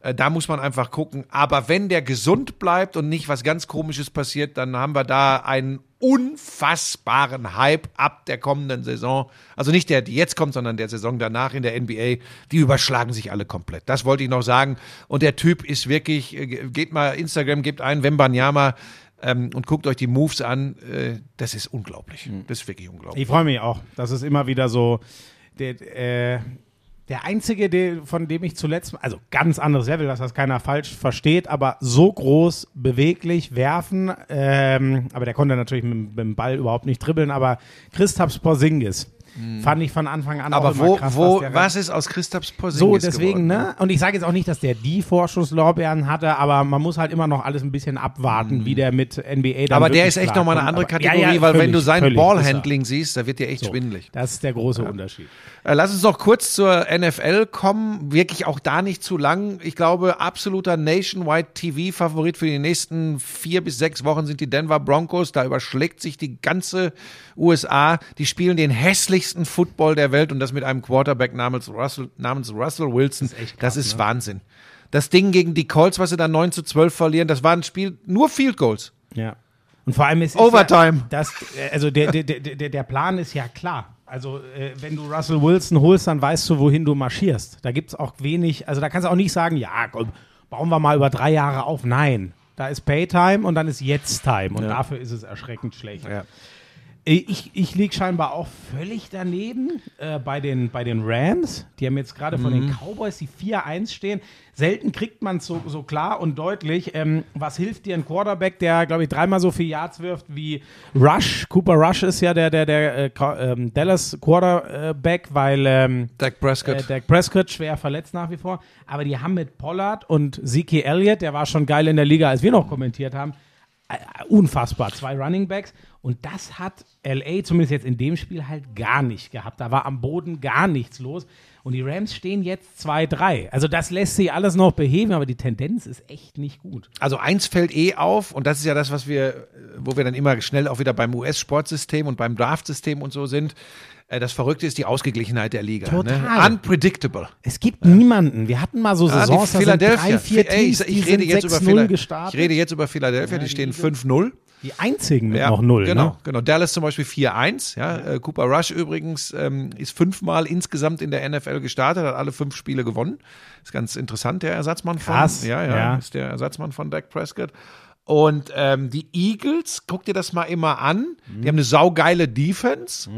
Äh, Da muss man einfach gucken. Aber wenn der gesund bleibt und nicht was ganz Komisches passiert, dann haben wir da einen unfassbaren Hype ab der kommenden Saison. Also nicht der, die jetzt kommt, sondern der Saison danach in der NBA. Die überschlagen sich alle komplett. Das wollte ich noch sagen. Und der Typ ist wirklich, äh, geht mal Instagram, gebt ein, Wembanyama. Ähm, und guckt euch die Moves an. Äh, das ist unglaublich. Das ist wirklich unglaublich. Ich freue mich auch. Das ist immer wieder so der, äh, der einzige, der, von dem ich zuletzt, also ganz anderes Level, dass das keiner falsch versteht, aber so groß, beweglich, werfen, ähm, aber der konnte natürlich mit, mit dem Ball überhaupt nicht dribbeln, aber Christoph Porzingis fand ich von Anfang an auch Aber immer wo, krass, wo, der was ist aus Christophs Porzingis so, deswegen, geworden? ne? Und ich sage jetzt auch nicht, dass der die Vorschusslorbeeren hatte, aber man muss halt immer noch alles ein bisschen abwarten, wie der mit NBA dann Mhm. Aber der ist echt nochmal eine andere Aber- ja, Kategorie, ja, weil wenn völlig, du sein. Ballhandling siehst, da wird dir echt So, schwindelig. Das ist der große Unterschied. Äh, Lass uns noch kurz zur NFL kommen. Wirklich auch da nicht zu lang. Ich glaube, absoluter Nationwide TV-Favorit für die nächsten vier bis sechs Wochen sind die Denver Broncos. Da überschlägt sich die ganze USA. Die spielen den hässlichsten Football der Welt und das mit einem Quarterback namens Russell, namens Russell Wilson. Das ist, krass, ne? Wahnsinn. Das Ding gegen die Colts, was sie dann 9 zu 12 verlieren, das war ein Spiel, nur Field Goals. Ja. Und vor allem ist ist Overtime. Ja, das, also der, der, der, der, Plan ist ja klar. Also äh, wenn du Russell Wilson holst, dann weißt du, wohin du marschierst. Da gibt es auch wenig, also da kannst du auch nicht sagen, ja, komm, bauen wir mal über drei Jahre auf. Nein, da ist Paytime und dann ist Jetzt-Time und dafür ist es erschreckend schlecht. Ja. Äh, Ich, ich liege scheinbar auch völlig daneben äh, bei, den, bei den Rams. Die haben jetzt gerade von Mhm. den Cowboys, die 4-1 stehen. Selten kriegt man es so, so klar und deutlich. Ähm, was hilft dir ein Quarterback, der, glaube ich, dreimal so viel Yards wirft wie Rush? Cooper Rush ist ja der, der, der äh, ähm, Dallas Quarterback, weil ähm, Dak Prescott. äh, Dak Prescott schwer verletzt nach wie vor. Aber die haben mit Pollard und Zeke Elliott, der war schon geil in der Liga, als wir noch kommentiert haben, äh, unfassbar. Zwei Running Backs. Und das hat LA zumindest jetzt in dem Spiel halt gar nicht gehabt. Da war am Boden gar nichts los. Und die Rams stehen jetzt 2-3. Also das lässt sich alles noch beheben, aber die Tendenz ist echt nicht gut. Also eins fällt eh auf und das ist ja das, was wir, wo wir dann immer schnell auch wieder beim US-Sportsystem und beim Draftsystem und so sind. Äh, Das Verrückte ist die Ausgeglichenheit der Liga. Ne? Total. Unpredictable. Es gibt niemanden. Wir hatten mal so Ah, Saisons, die da drei, vier Teams, ich, ich rede jetzt über 6-0 Phila- gestartet. Ich rede jetzt über Philadelphia, die, die stehen Eagles. 5-0. die einzigen mit Ja, noch null. Genau, Ne? genau. Dallas zum Beispiel 4-1. Ja. Äh, Cooper Rush übrigens ähm, ist fünfmal insgesamt in der NFL gestartet, hat alle fünf Spiele gewonnen. Ist ganz interessant, der Ersatzmann von. Krass, Ja, ja, ja. ist der Ersatzmann von Dak Prescott. Und ähm, die Eagles, guck dir das mal immer an. Die haben eine saugeile Defense.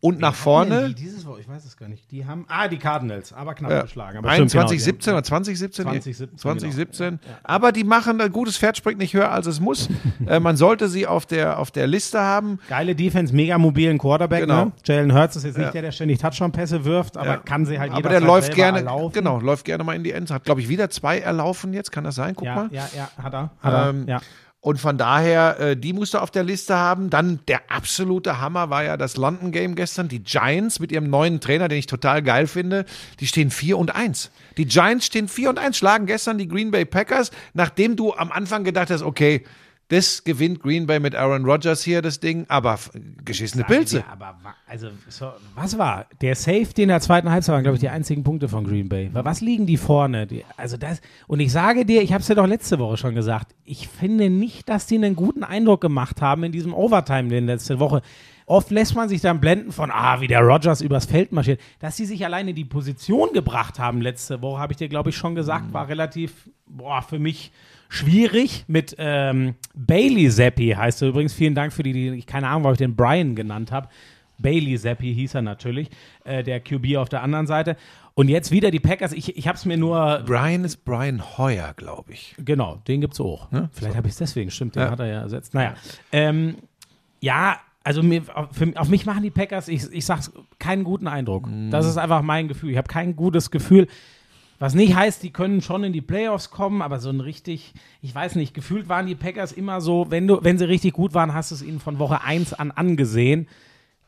Und nach vorne. Die, dieses Woche, ich weiß es gar nicht. Die haben, ah, die Cardinals, aber knapp Ja. geschlagen. Aber stimmt, 2017 genau, oder 2017? 2017, 2017. Aber die machen, ein gutes Pferd springt nicht höher, als es muss. äh, man sollte sie auf der, auf der Liste haben. Geile Defense, mega mobilen Quarterback. Genau. Ne? Jalen Hurts ist jetzt Ja. nicht der, der ständig Touchdown-Pässe wirft, aber Ja. kann sie halt Aber der läuft gerne, erlaufen. genau, läuft gerne mal in die Endzone. Hat, glaube ich, wieder zwei erlaufen jetzt, kann das sein? Guck Ja, mal. ja, ja, hat er. Hat er. Ähm, ja. Und von daher, äh, die musst du auf der Liste haben. Dann der absolute Hammer war ja das London Game gestern. Die Giants mit ihrem neuen Trainer, den ich total geil finde, die stehen 4 und 1. Die Giants stehen 4 und 1, schlagen gestern die Green Bay Packers, nachdem du am Anfang gedacht hast, okay, das gewinnt Green Bay mit Aaron Rodgers hier das Ding, aber geschissene Pilze. Ja, aber also, so, was war? Der Safety in der zweiten Halbzeit waren, glaube ich, die einzigen Punkte von Green Bay. Wa- Was liegen die vorne? Die, also das, und ich sage dir, ich habe es dir doch letzte Woche schon gesagt, ich finde nicht, dass die einen guten Eindruck gemacht haben in diesem Overtime in letzte Woche. Oft lässt man sich dann blenden von, ah, wie der Rogers übers Feld marschiert. Dass sie sich alleine die Position gebracht haben letzte Woche, habe ich dir, glaube ich, schon gesagt, war relativ, boah, für mich schwierig mit ähm, Bailey Zappi, heißt er übrigens. Vielen Dank für die, die ich keine Ahnung, warum ich den Brian genannt habe. Bailey Zappi hieß er natürlich, äh, der QB auf der anderen Seite. Und jetzt wieder die Packers. Ich, ich habe es mir nur, Brian ist Brian Hoyer, glaube ich. genau, den gibt's auch. Vielleicht habe ich es deswegen, stimmt, den Ja. hat er ja ersetzt. Naja, ähm, ja, also mir, auf, für, auf mich machen die Packers, ich, ich sag's, keinen guten Eindruck. Mhm. Das ist einfach mein Gefühl. Ich habe kein gutes Gefühl. Was nicht heißt, die können schon in die Playoffs kommen, aber so ein richtig, ich weiß nicht, gefühlt waren die Packers immer so, wenn du, wenn sie richtig gut waren, hast du es ihnen von Woche 1 an angesehen.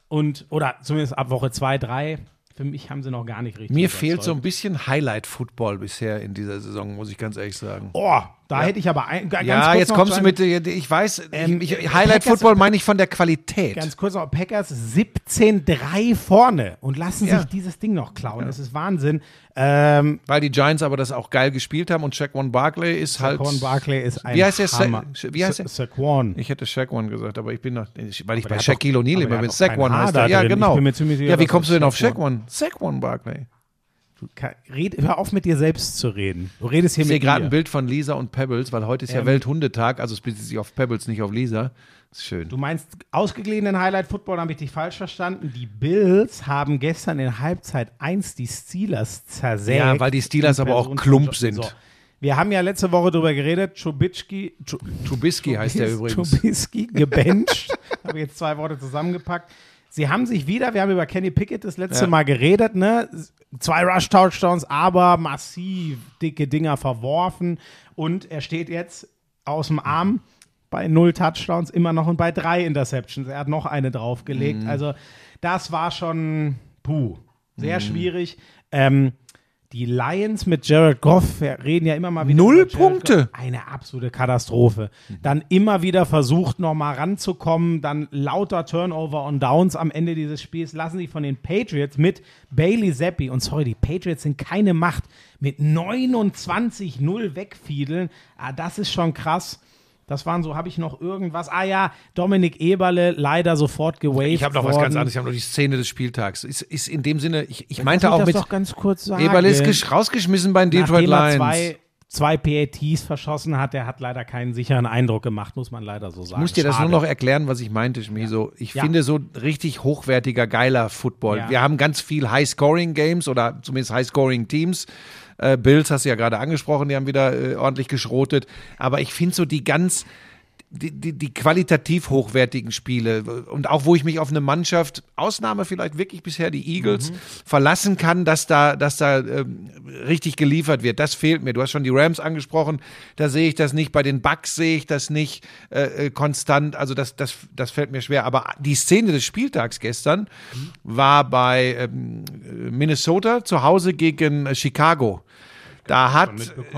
Und, oder zumindest ab Woche 2, 3. Für mich haben sie noch gar nicht richtig. Mir fehlt so überzeugt. ein bisschen Highlight-Football bisher in dieser Saison, muss ich ganz ehrlich sagen. Oh, da hätte ich aber ein, ganz ja, jetzt kommst du mit, äh, ich weiß, Ähm, ich, ich, Packers- Highlight-Football meine ich von der Qualität. Ganz kurz noch, Packers 17-3 vorne und lassen Ja. sich dieses Ding noch klauen. Das ist Wahnsinn. Ähm, Weil die Giants aber das auch geil gespielt haben und Shaquan Barkley ist halt. Saquon Barkley ist ein Wie heißt der? Sa Hammer. wie heißt der? Sa- Saquon. Ich hätte Shaquan gesagt, aber ich bin noch, weil ich der bei Shaquille O'Neal aber immer der bin. Saquon heißt er. Ja, genau. ja, wie kommst du denn auf Saquon- Shaquan? Saquon Barkley. Du kann, red, hör auf mit dir selbst zu reden. Du redest hier Ich sehe mit gerade mir. ein Bild von Lisa und Pebbles, weil heute ist ja Ähm. Welthundetag, also es bezieht sich auf Pebbles, nicht auf Lisa. Ist schön. Du meinst ausgeglichenen Highlight-Football, habe ich dich falsch verstanden. Die Bills haben gestern in Halbzeit 1 die Steelers zersägt. Ja, weil die Steelers aber auch Klump sind. So. Wir haben ja letzte Woche darüber geredet, Trubisky, Tru- Trubisky heißt der übrigens. Trubisky gebencht. habe jetzt zwei Worte zusammengepackt. Sie haben sich wieder, wir haben über Kenny Pickett das letzte Ja. Mal geredet, ne? Zwei Rush-Touchdowns, aber massiv dicke Dinger verworfen. Und er steht jetzt aus dem Arm bei null Touchdowns immer noch und bei drei Interceptions. Er hat noch eine draufgelegt. Mhm. Also, das war schon, puh, sehr Mhm. schwierig. Ähm, die Lions mit Jared Goff, wir reden ja immer mal wieder. Null Punkte. Eine absolute Katastrophe. Dann immer wieder versucht, nochmal ranzukommen. Dann lauter Turnover und Downs am Ende dieses Spiels lassen sich von den Patriots mit Bailey Zappi, und sorry, die Patriots sind keine Macht, mit 29-0 wegfiedeln. Ah, das ist schon krass. Das waren so, habe ich noch irgendwas. Ah ja, Dominik Eberle leider sofort gewaved Ich habe noch was worden. ganz anderes, ich habe noch die Szene des Spieltags. Ist, ist in dem Sinne, ich, ich meinte auch mit, doch ganz kurz sagen. Eberle ist gesch- rausgeschmissen bei den Detroit er Lions. zwei, zwei PATs verschossen hat, der hat leider keinen sicheren Eindruck gemacht, muss man leider so sagen. Ich muss dir das Schade. nur noch erklären, was ich meinte, Schmiso. Ich Ja. finde so richtig hochwertiger, geiler Football. Ja. Wir haben ganz viel High-Scoring-Games oder zumindest High-Scoring-Teams. Äh, Bills hast du ja gerade angesprochen, die haben wieder äh, ordentlich geschrotet. Aber ich finde so die ganz, die, die, die qualitativ hochwertigen Spiele und auch wo ich mich auf eine Mannschaft, Ausnahme vielleicht wirklich bisher die Eagles, verlassen kann, dass da, dass da ähm, richtig geliefert wird. Das fehlt mir. Du hast schon die Rams angesprochen, da sehe ich das nicht. Bei den Bucks sehe ich das nicht äh, äh, konstant. Also das, das, das fällt mir schwer. Aber die Szene des Spieltags gestern war bei ähm, Minnesota zu Hause gegen äh, Chicago. Da hat,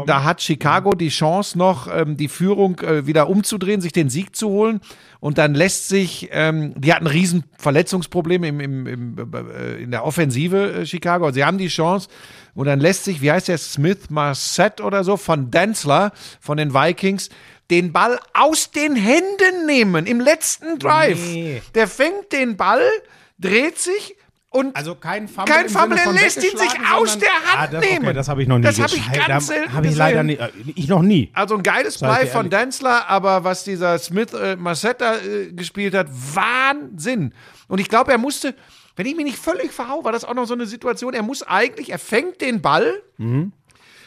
da hat Chicago die Chance noch, ähm, die Führung äh, wieder umzudrehen, sich den Sieg zu holen. Und dann lässt sich, ähm, die hatten riesen Verletzungsprobleme im, im, im, äh, in der Offensive äh, Chicago. Sie haben die Chance. Und dann lässt sich, wie heißt der, Smith Marset oder so, von Densler, von den Vikings, den Ball aus den Händen nehmen im letzten Drive. Nee. Der fängt den Ball, dreht sich und Also kein Fumble. kein Fumble, er lässt ihn sich aus der Hand ah, das, nehmen. Okay, das habe ich noch nie Das habe ich ganz da selten Habe ich leider gesehen. nie, äh, ich noch nie. Also ein geiles Play von. Denzler, aber was dieser Smith äh, Marcetta äh, gespielt hat, Wahnsinn. Und ich glaube, er musste, wenn ich mich nicht völlig verhau, war das auch noch so eine Situation, er muss eigentlich, er fängt den Ball, Mhm.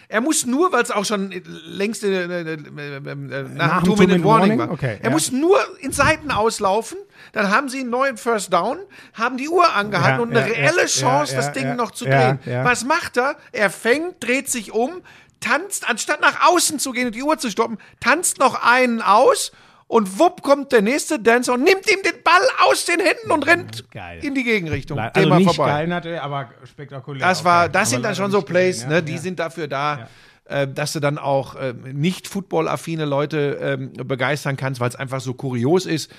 Er muss nur, weil es auch schon längst äh, äh, äh, nach, Nach dem Two-Minute-Warning Two-Minute-Warning? war. Okay, er ja. muss nur in Seiten auslaufen, dann haben sie einen neuen First Down, haben die Uhr angehalten Ja, und eine ja, reelle Chance, das Ding noch zu drehen. Was macht er? Er fängt, dreht sich um, tanzt, anstatt nach außen zu gehen und die Uhr zu stoppen, tanzt noch einen aus und wupp kommt der nächste Dancer und nimmt ihm den Ball aus den Händen und rennt Geil. in die Gegenrichtung. Also Thema nicht vorbei. geil natürlich, aber spektakulär. Das war, das sind dann schon so Plays, gesehen, ne? ja, Die ja. sind dafür da, äh, dass du dann auch äh, nicht Football-affine Leute ähm, begeistern kannst, weil es einfach so kurios ist.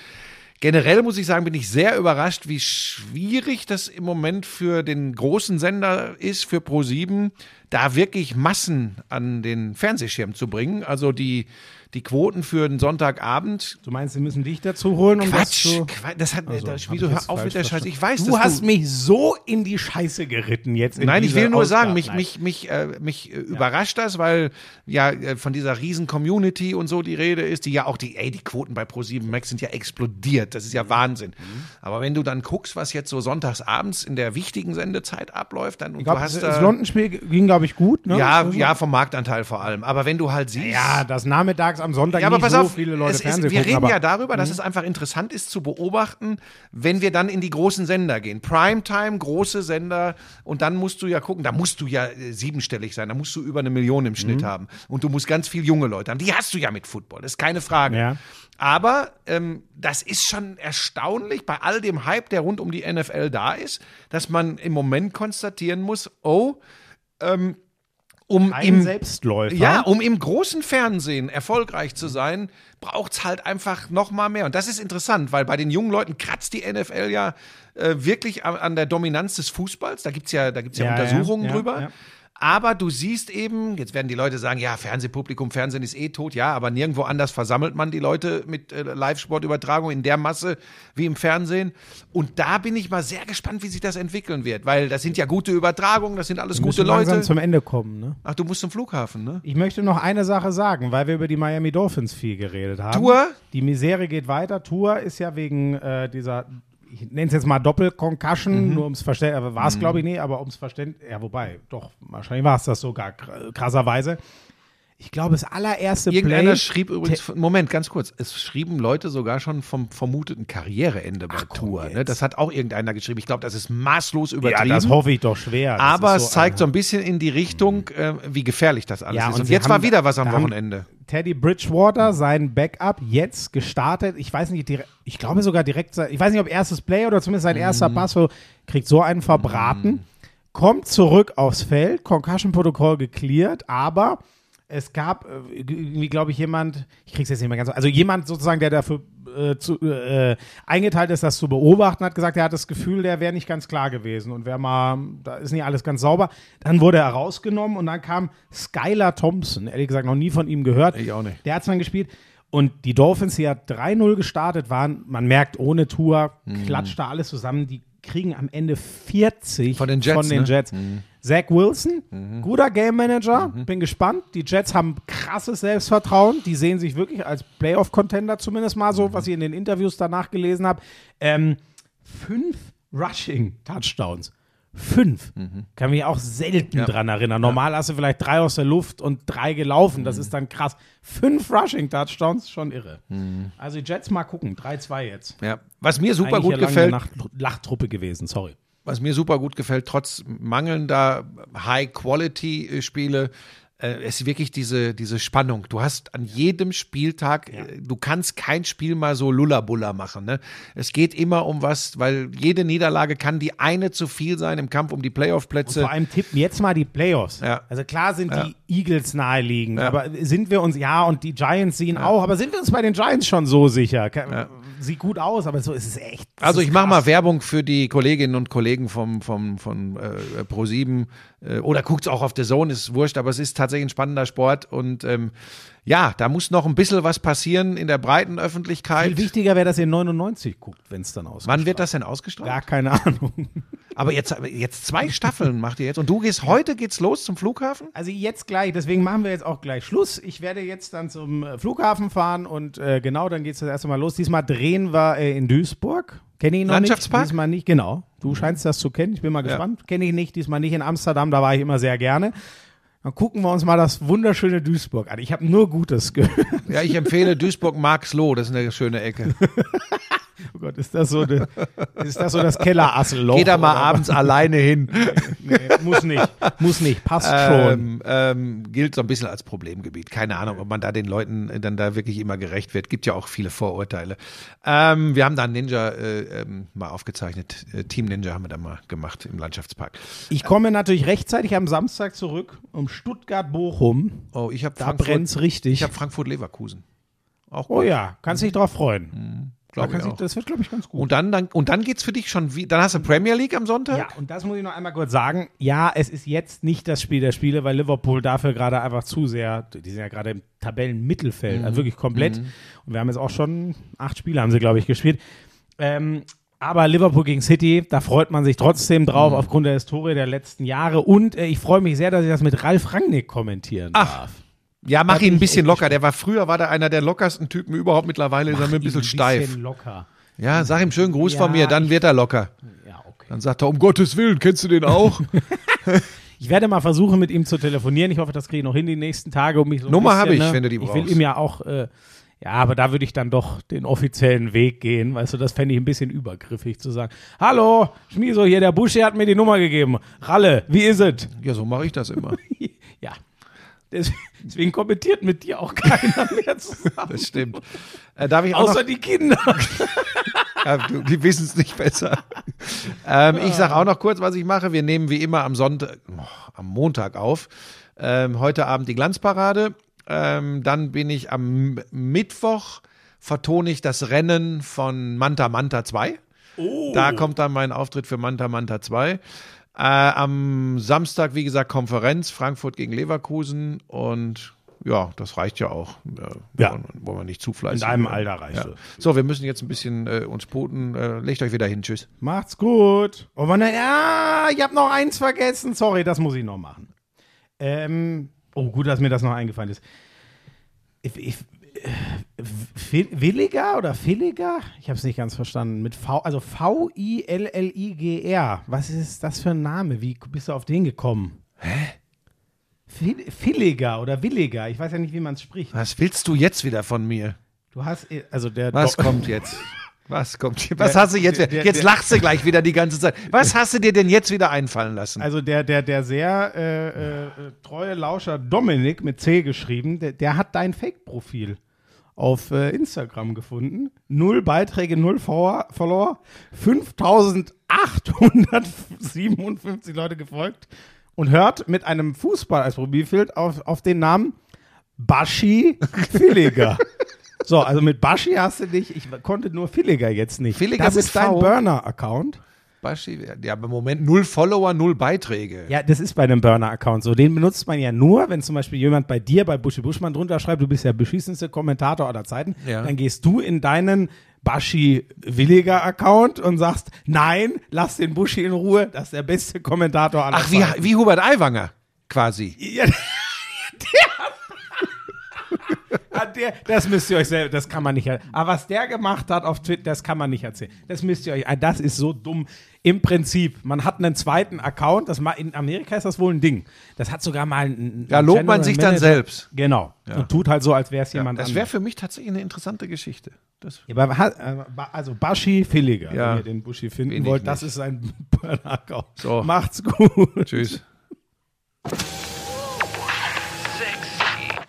Generell muss ich sagen, bin ich sehr überrascht, wie schwierig das im Moment für den großen Sender ist, für Pro7, da wirklich Massen an den Fernsehschirm zu bringen. Also die, die Quoten für den Sonntagabend. Du meinst, sie müssen dich dazu holen, um das Quatsch, zu... Quatsch, das hat, Also, das, hab wie du ich hör auf mit der Scheiße. Ich weiß, Du hast mich so in die Scheiße geritten jetzt. In Nein, ich will nur Ausgabe. sagen, mich, Nein. mich, mich, äh, mich äh, überrascht das, weil ja äh, von dieser riesen Community und so die Rede ist, die ja auch die, ey, die Quoten bei Pro7 Max sind ja explodiert. Das ist ja Wahnsinn. Aber wenn du dann guckst, was jetzt so sonntags abends in der wichtigen Sendezeit abläuft, dann und Ich glaube, du hast das, da, das London-Spiel ging, glaube ich, gut. Ne? ja, Also- ja, vom Marktanteil vor allem. Aber wenn du halt siehst, Ja, das nachmittags am Sonntag ja, aber pass so auf, viele Leute es ist, Fernsehen wir gucken, reden Mhm. ja darüber, dass es einfach interessant ist zu beobachten, wenn wir dann in die großen Sender gehen. Primetime, große Sender und dann musst du ja gucken, da musst du ja äh, siebenstellig sein, da musst du über eine Million im Mhm. Schnitt haben und du musst ganz viel junge Leute haben. Die hast du ja mit Football, das ist keine Frage. Ja. Aber ähm, das ist schon erstaunlich bei all dem Hype, der rund um die NFL da ist, dass man im Moment konstatieren muss, oh, ähm, um ein im Selbstläufer. ja, um im großen Fernsehen erfolgreich zu sein, braucht's halt einfach noch mal mehr. Und das ist interessant, weil bei den jungen Leuten kratzt die NFL ja äh, wirklich an, an der Dominanz des Fußballs. Da gibt's ja, da gibt's ja, Ja, ja, Untersuchungen ja, drüber. Aber du siehst eben, jetzt werden die Leute sagen, ja, Fernsehpublikum, Fernsehen ist eh tot, ja, aber nirgendwo anders versammelt man die Leute mit äh, Live-Sportübertragung in der Masse wie im Fernsehen. Und da bin ich mal sehr gespannt, wie sich das entwickeln wird, weil das sind ja gute Übertragungen, das sind alles Wir gute müssen langsam Leute. zum Ende kommen, ne? Ach, du musst zum Flughafen, ne? Ich möchte noch eine Sache sagen, weil wir über die Miami Dolphins viel geredet haben. Tour? Die Misere geht weiter. Tour ist ja wegen äh, dieser, ich nenne es jetzt mal Doppelconcussion, nur ums Verständnis, aber war es glaube ich nie, aber ums Verständnis, ja wobei, doch, wahrscheinlich war es das sogar kr- krasserweise. Ich glaube, das allererste Irgendeiner Play, schrieb übrigens, Moment, ganz kurz, es schrieben Leute sogar schon vom vermuteten Karriereende bei komm Tour. Ne? Das hat auch irgendeiner geschrieben. Ich glaube, das ist maßlos ja, übertrieben. das hoffe ich doch schwer. Das aber es zeigt ein- so ein bisschen in die Richtung, äh, wie gefährlich das alles Ja, ist. und Und jetzt haben- war wieder was am Wochenende. Teddy Bridgewater, sein Backup, jetzt gestartet. Ich weiß nicht, direkt, ich glaube sogar direkt, sein- ich weiß nicht, ob erstes Play oder zumindest sein erster Pass, so, kriegt so einen verbraten, kommt zurück aufs Feld, Concussion-Protokoll geklärt, aber es gab äh, irgendwie, glaube ich, jemand, ich krieg's jetzt nicht mehr ganz, also jemand sozusagen, der dafür äh, zu, äh, eingeteilt ist, das zu beobachten, hat gesagt, er hat das Gefühl, der wäre nicht ganz klar gewesen und wäre mal, da ist nicht alles ganz sauber. Dann wurde er rausgenommen und dann kam Skylar Thompson, ehrlich gesagt noch nie von ihm gehört. Ich auch nicht. Der hat dann gespielt. Und die Dolphins, die ja 3-0 gestartet waren, man merkt, ohne Tour Mhm. klatscht da alles zusammen. Die kriegen am Ende 40 Von den Jets, Von den ne? Zach Wilson, guter Game Manager, bin gespannt. Die Jets haben krasses Selbstvertrauen. Die sehen sich wirklich als Playoff-Contender zumindest mal so, was ich in den Interviews danach gelesen habe. Ähm, fünf Rushing-Touchdowns. Fünf. Kann mich auch selten dran erinnern. Normal hast du vielleicht drei aus der Luft und drei gelaufen. Das ist dann krass. Fünf Rushing-Touchdowns, schon irre. Also die Jets mal gucken. 3-2 jetzt. Ja. Was mir super Eigentlich gut ja gefällt, eine Nacht- Lachtruppe gewesen, sorry. Was mir super gut gefällt, trotz mangelnder High-Quality-Spiele, äh, ist wirklich diese, diese Spannung. Du hast an jedem Spieltag, äh, du kannst kein Spiel mal so Lullabulla machen. Ne? Es geht immer um was, weil jede Niederlage kann die eine zu viel sein im Kampf um die Playoff-Plätze. Vor allem tippen jetzt mal die Playoffs. Ja. Also klar sind Ja. die Eagles naheliegend, Ja. aber sind wir uns, ja, und die Giants sehen auch, aber sind wir uns bei den Giants schon so sicher? Ke- Sieht gut aus, aber so ist es echt. das Also ich mache mal Werbung für die Kolleginnen und Kollegen vom, vom, von äh, Pro7 äh, oder guckt's auch auf The Zone, ist wurscht, aber es ist tatsächlich ein spannender Sport und ähm, ja, da muss noch ein bisschen was passieren in der breiten Öffentlichkeit. Viel wichtiger wäre, dass ihr 99 guckt, wenn es dann ausgeht. Wann wird das denn ausgestrahlt? Gar keine Ahnung. Aber jetzt, jetzt zwei Staffeln macht ihr jetzt und du gehst heute geht's los zum Flughafen? Also jetzt gleich, deswegen machen wir jetzt auch gleich Schluss. Ich werde jetzt dann zum äh, Flughafen fahren und äh, genau, dann geht es das erste Mal los. Diesmal drehen wir äh, in Duisburg. Kenne ich noch Landschaftspark? nicht. Diesmal nicht, genau. Du scheinst das zu kennen. Ich bin mal gespannt. Kenne ich nicht. Diesmal nicht in Amsterdam, da war ich immer sehr gerne. Dann gucken wir uns mal das wunderschöne Duisburg an. Ich habe nur Gutes gehört. Ja, ich empfehle Duisburg-Marxloh, das ist eine schöne Ecke. Oh Gott, ist das so, de, ist das, so das Kellerasselloch? Geh da mal abends alleine hin. Nee, muss nicht. Muss nicht. Passt schon. Ähm, ähm, gilt so ein bisschen als Problemgebiet. Keine Ahnung, ob man da den Leuten dann da wirklich immer gerecht wird. Gibt ja auch viele Vorurteile. Ähm, wir haben da Ninja äh, ähm, mal aufgezeichnet. Äh, Team Ninja haben wir da mal gemacht im Landschaftspark. Ich komme natürlich rechtzeitig am Samstag zurück um Stuttgart-Bochum. Oh, ich habe Da brennt's richtig. Ich habe Frankfurt-Leverkusen. Auch Oh gut, ja, kannst dich drauf freuen. Da glaub ich auch. das wird, glaube ich, ganz gut. Und dann, dann, und dann geht's für dich schon wie, dann hast du Premier League am Sonntag? ja, und das muss ich noch einmal kurz sagen. Ja, es ist jetzt nicht das Spiel der Spiele, weil Liverpool dafür gerade einfach zu sehr, die sind ja gerade im Tabellenmittelfeld, also wirklich komplett. Und wir haben jetzt auch schon acht Spiele, haben sie, glaube ich, gespielt. Ähm, aber Liverpool gegen City, da freut man sich trotzdem drauf, aufgrund der Historie der letzten Jahre. Und äh, ich freue mich sehr, dass ich das mit Ralf Rangnick kommentieren Ach, darf. Ja, mach ihn ein bisschen locker. Der war früher war der einer der lockersten Typen überhaupt. Mittlerweile ist er mir ein bisschen steif. Bisschen locker. Ja, sag ihm schönen Gruß von Ja, mir, dann wird er locker. Ja, okay. Dann sagt er, um Gottes Willen, kennst du den auch? Ich werde mal versuchen, mit ihm zu telefonieren. Ich hoffe, das kriege ich noch hin die nächsten Tage. Um mich so ein Nummer habe ich, ne? wenn du die Ich will brauchst. ihm ja auch, äh, ja, aber da würde ich dann doch den offiziellen Weg gehen. Weißt du, das fände ich ein bisschen übergriffig zu sagen. Hallo, Schmieso hier, der Buschi hat mir die Nummer gegeben. Ralle, wie ist es? ja, so mache ich das immer. ja. Deswegen, kommentiert mit dir auch keiner mehr zusammen. Das stimmt. Äh, darf ich auch Außer noch, die Kinder. ja, die wissen es nicht besser. ähm, ich sage auch noch kurz, was ich mache. Wir nehmen wie immer am Sonntag, oh, am Montag auf. Ähm, heute Abend die Glanzparade. Ähm, dann bin ich am Mittwoch vertone ich das Rennen von Manta Manta 2. Da kommt dann mein Auftritt für Manta Manta 2. Äh, am Samstag, wie gesagt, Konferenz, Frankfurt gegen Leverkusen und ja, das reicht ja auch. Äh, Ja. Wollen, wollen wir nicht zu fleißig In werden. Alter reicht ja. So, wir müssen jetzt ein bisschen äh, uns puten. Äh, legt euch wieder hin. Tschüss. Macht's gut. Oh Mann, ja, ich habe noch eins vergessen. Sorry, das muss ich noch machen. Ähm, oh, gut, dass mir das noch eingefallen ist. Ich, ich, Williger oder Villiger? Ich habe es nicht ganz verstanden. Mit V, also V-I-L-L-I-G-R. Was ist das für ein Name? Wie bist du auf den gekommen? Hä? Villiger oder Williger. Ich weiß ja nicht, wie man es spricht. Was willst du jetzt wieder von mir? Du hast, also der. Was Do- kommt jetzt? Was kommt hier? Was Der- hast du jetzt? der- jetzt der- lachst du gleich wieder die ganze Zeit. Was hast du dir denn jetzt wieder einfallen lassen? Also der, der, der sehr äh, äh, äh, treue Lauscher Dominik mit C geschrieben, der, der hat dein Fake-Profil auf äh, Instagram gefunden. Null Beiträge, null Follower, Follower 5857 Leute gefolgt und hört mit einem Fußball als Profilbild auf, auf den Namen Baschi Villiger. So, also mit Baschi hast du dich, ich konnte nur Villiger jetzt nicht. Villiger das ist dein? Burner-Account. Baschi, ja, im Moment null Follower, null Beiträge. Ja, das ist bei einem Burner-Account so. Den benutzt man ja nur, wenn zum Beispiel jemand bei dir, bei Buschi Buschmann drunter schreibt, du bist der beschissenste Kommentator aller Zeiten. Ja. Dann gehst du in deinen Baschi Williger Account und sagst, nein, lass den Buschi in Ruhe, das ist der beste Kommentator aller Ach, wie, Zeiten. wie Hubert Aiwanger quasi. Ja, der, Ah, der, das müsst ihr euch selber, das kann man nicht, er- aber was der gemacht hat auf Twitter, das kann man nicht erzählen. Das müsst ihr euch, ah, das ist so dumm. Im Prinzip, man hat einen zweiten Account, das in Amerika ist das wohl ein Ding. Das hat sogar mal ein, Da ein lobt man sich dann Manager- selbst. Genau. Und tut halt so, als wäre es jemand Das wäre anderes. für mich tatsächlich eine interessante Geschichte. Das, Ja, aber, äh, also Baschi Villiger, Ja. wenn ihr den Buschi finden wollt, das ist sein Burner-Account. So. Macht's gut. tschüss.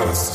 house.